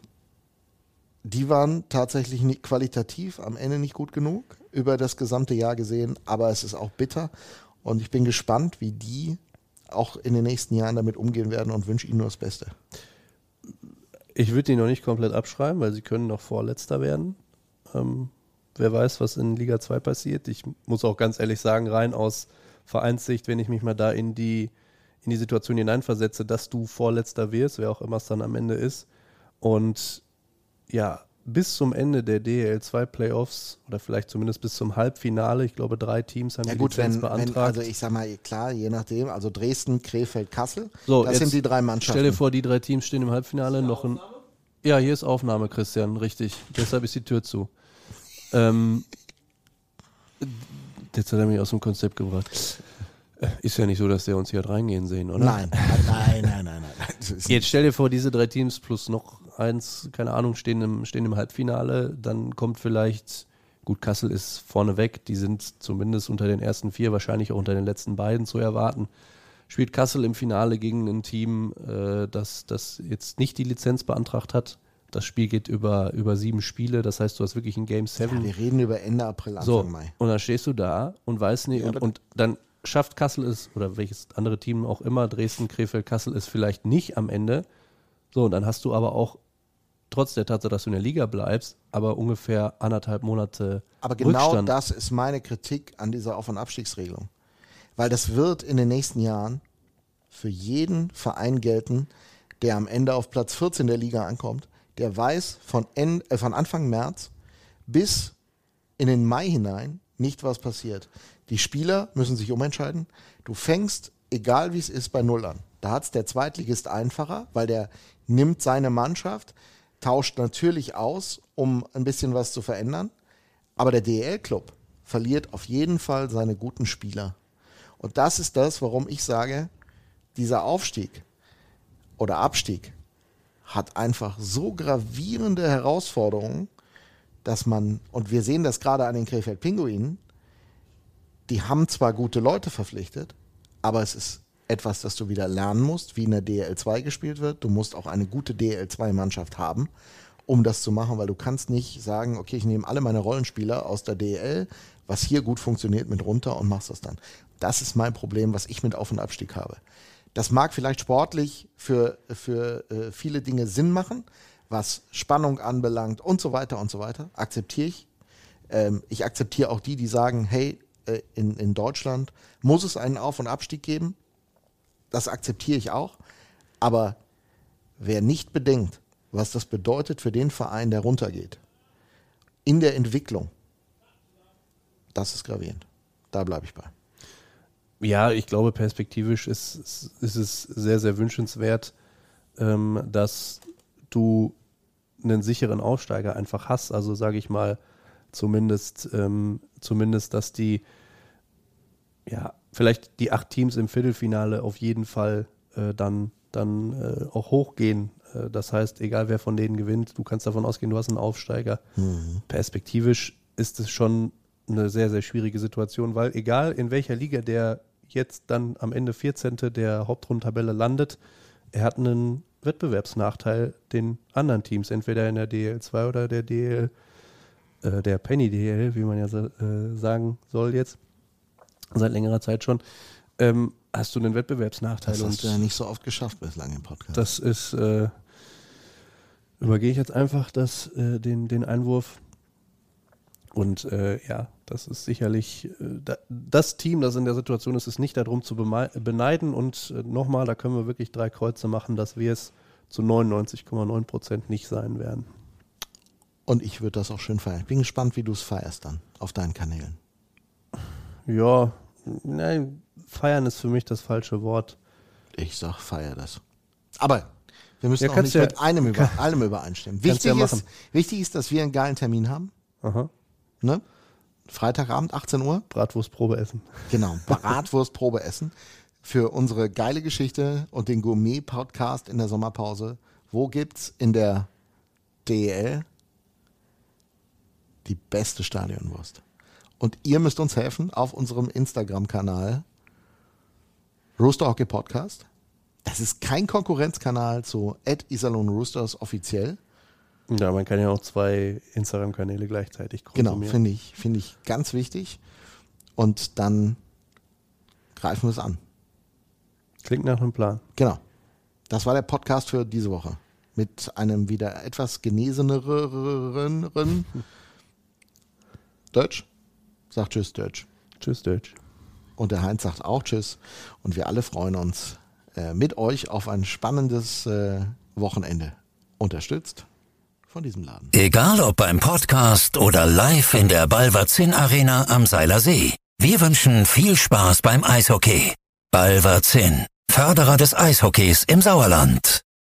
die waren tatsächlich nicht, qualitativ am Ende nicht gut genug über das gesamte Jahr gesehen, aber es ist auch bitter und ich bin gespannt, wie die auch in den nächsten Jahren damit umgehen werden und wünsche ihnen nur das Beste. Ich würde die noch nicht komplett abschreiben, weil sie können noch Vorletzter werden. Ähm, wer weiß, was in Liga 2 passiert. Ich muss auch ganz ehrlich sagen, rein aus Vereinssicht, wenn ich mich mal da in die, in die Situation hineinversetze, dass du Vorletzter wirst, wer auch immer es dann am Ende ist. Und ja, bis zum Ende der DL 2 Playoffs oder vielleicht zumindest bis zum Halbfinale, ich glaube, drei Teams haben Ja die gut, Lizenz wenn, wenn, beantragt. also ich sag mal, klar, je nachdem, also Dresden, Krefeld, Kassel, So, das jetzt sind die drei Mannschaften. Stell dir vor, die drei Teams stehen im Halbfinale. Noch ein. Ja, hier ist Aufnahme, Christian, richtig. Deshalb ist die Tür zu. Ähm, jetzt hat er mich aus dem Konzept gebracht. Äh, Ist ja nicht so, dass der uns hier hat reingehen sehen, oder? Nein, nein, nein, nein, nein. Jetzt stell dir vor, diese drei Teams plus noch eins, keine Ahnung, stehen im, stehen im Halbfinale. Dann kommt vielleicht, gut, Kassel ist vorneweg, die sind zumindest unter den ersten vier, wahrscheinlich auch unter den letzten beiden zu erwarten. Spielt Kassel im Finale gegen ein Team, äh, das, das jetzt nicht die Lizenz beantragt hat. Das Spiel geht über, über sieben Spiele, das heißt, du hast wirklich ein Game 7. ja, wir reden über Ende April, Anfang So, Mai. und dann stehst du da und weißt nicht, Ja, und, und dann schafft Kassel es, oder welches andere Team auch immer, Dresden, Krefeld, Kassel es vielleicht nicht am Ende. So, und dann hast du aber auch, trotz der Tatsache, dass du in der Liga bleibst, aber ungefähr anderthalb Monate Aber genau Rückstand. das ist meine Kritik an dieser Auf- und Abstiegsregelung. Weil das wird in den nächsten Jahren für jeden Verein gelten, der am Ende auf Platz 14 der Liga ankommt, der weiß von, End, äh, von Anfang März bis in den Mai hinein nicht, was passiert. Die Spieler müssen sich umentscheiden. Du fängst, egal wie es ist, bei Null an. Da hat es der Zweitligist einfacher, weil der nimmt seine Mannschaft, tauscht natürlich aus, um ein bisschen was zu verändern. Aber der DEL-Club verliert auf jeden Fall seine guten Spieler. Und das ist das, warum ich sage, dieser Aufstieg oder Abstieg hat einfach so gravierende Herausforderungen, dass man, und wir sehen das gerade an den Krefeld Pinguinen, die haben zwar gute Leute verpflichtet, aber es ist etwas, das du wieder lernen musst, wie in der DL2 gespielt wird. Du musst auch eine gute DL2-Mannschaft haben, um das zu machen, weil du kannst nicht sagen, okay, ich nehme alle meine Rollenspieler aus der DL, was hier gut funktioniert, mit runter und machst das dann. Das ist mein Problem, was ich mit Auf- und Abstieg habe. Das mag vielleicht sportlich für, für äh, viele Dinge Sinn machen, was Spannung anbelangt und so weiter und so weiter. Akzeptiere ich. Ähm, ich akzeptiere auch die, die sagen, hey, äh, in, in Deutschland muss es einen Auf- und Abstieg geben. das akzeptiere ich auch. Aber wer nicht bedenkt, was das bedeutet für den Verein, der runtergeht, in der Entwicklung, das ist gravierend. Da bleibe ich bei. Ja, ich glaube, perspektivisch ist, ist es sehr, sehr wünschenswert, ähm, dass du einen sicheren Aufsteiger einfach hast. Also sage ich mal, zumindest, ähm, zumindest, dass die, ja, vielleicht die acht Teams im Viertelfinale auf jeden Fall äh, dann, dann äh, auch hochgehen. Äh, das heißt, egal wer von denen gewinnt, du kannst davon ausgehen, du hast einen Aufsteiger. Mhm. Perspektivisch ist es schon eine sehr, sehr schwierige Situation, weil egal in welcher Liga der jetzt dann am Ende 14. der Hauptrundentabelle landet, er hat einen Wettbewerbsnachteil den anderen Teams, entweder in der DL2 oder der DL, äh, der Penny DL, wie man ja so, äh, sagen soll jetzt, seit längerer Zeit schon, ähm, hast du einen Wettbewerbsnachteil. Das hast und du ja nicht so oft geschafft bislang im Podcast. das ist, äh, übergehe ich jetzt einfach das, äh, den, den Einwurf. Und äh, ja, das ist sicherlich äh, da, das Team, das in der Situation ist, ist nicht darum zu beneiden. Und äh, nochmal, da können wir wirklich drei Kreuze machen, dass wir es zu 99,9 Prozent nicht sein werden. Und ich würde das auch schön feiern. Ich bin gespannt, wie du es feierst dann auf deinen Kanälen. Ja, nein, feiern ist für mich das falsche Wort. Ich sag, feier das. Aber wir müssen Ja, auch nicht ja- mit einem über, <laughs> allem übereinstimmen. Wichtig, ja ist, wichtig ist, dass wir einen geilen Termin haben. Aha. Ne? Freitagabend, 18 Uhr. Bratwurstprobe essen. Genau, Bratwurstprobe essen für unsere geile Geschichte und den Gourmet-Podcast in der Sommerpause. Wo gibt's in der DEL die beste Stadionwurst? Und ihr müsst uns helfen auf unserem Instagram-Kanal Rooster Hockey Podcast. Das ist kein Konkurrenzkanal zu Isalon Roosters offiziell. Ja, man kann ja auch zwei Instagram-Kanäle gleichzeitig Genau, konsumieren. finde ich, finde ich ganz wichtig. Und dann greifen wir es an. Klingt nach einem Plan. Genau. Das war der Podcast für diese Woche. Mit einem wieder etwas geneseneren <laughs> Deutsch. Sagt Tschüss, Deutsch. Tschüss, Deutsch. Und der Heinz sagt auch Tschüss. Und wir alle freuen uns äh, mit euch auf ein spannendes äh, Wochenende. Unterstützt von diesem Laden. Egal ob beim Podcast oder live in der Balverzin Arena am Seiler See. Wir wünschen viel Spaß beim Eishockey. Balverzin, Förderer des Eishockeys im Sauerland.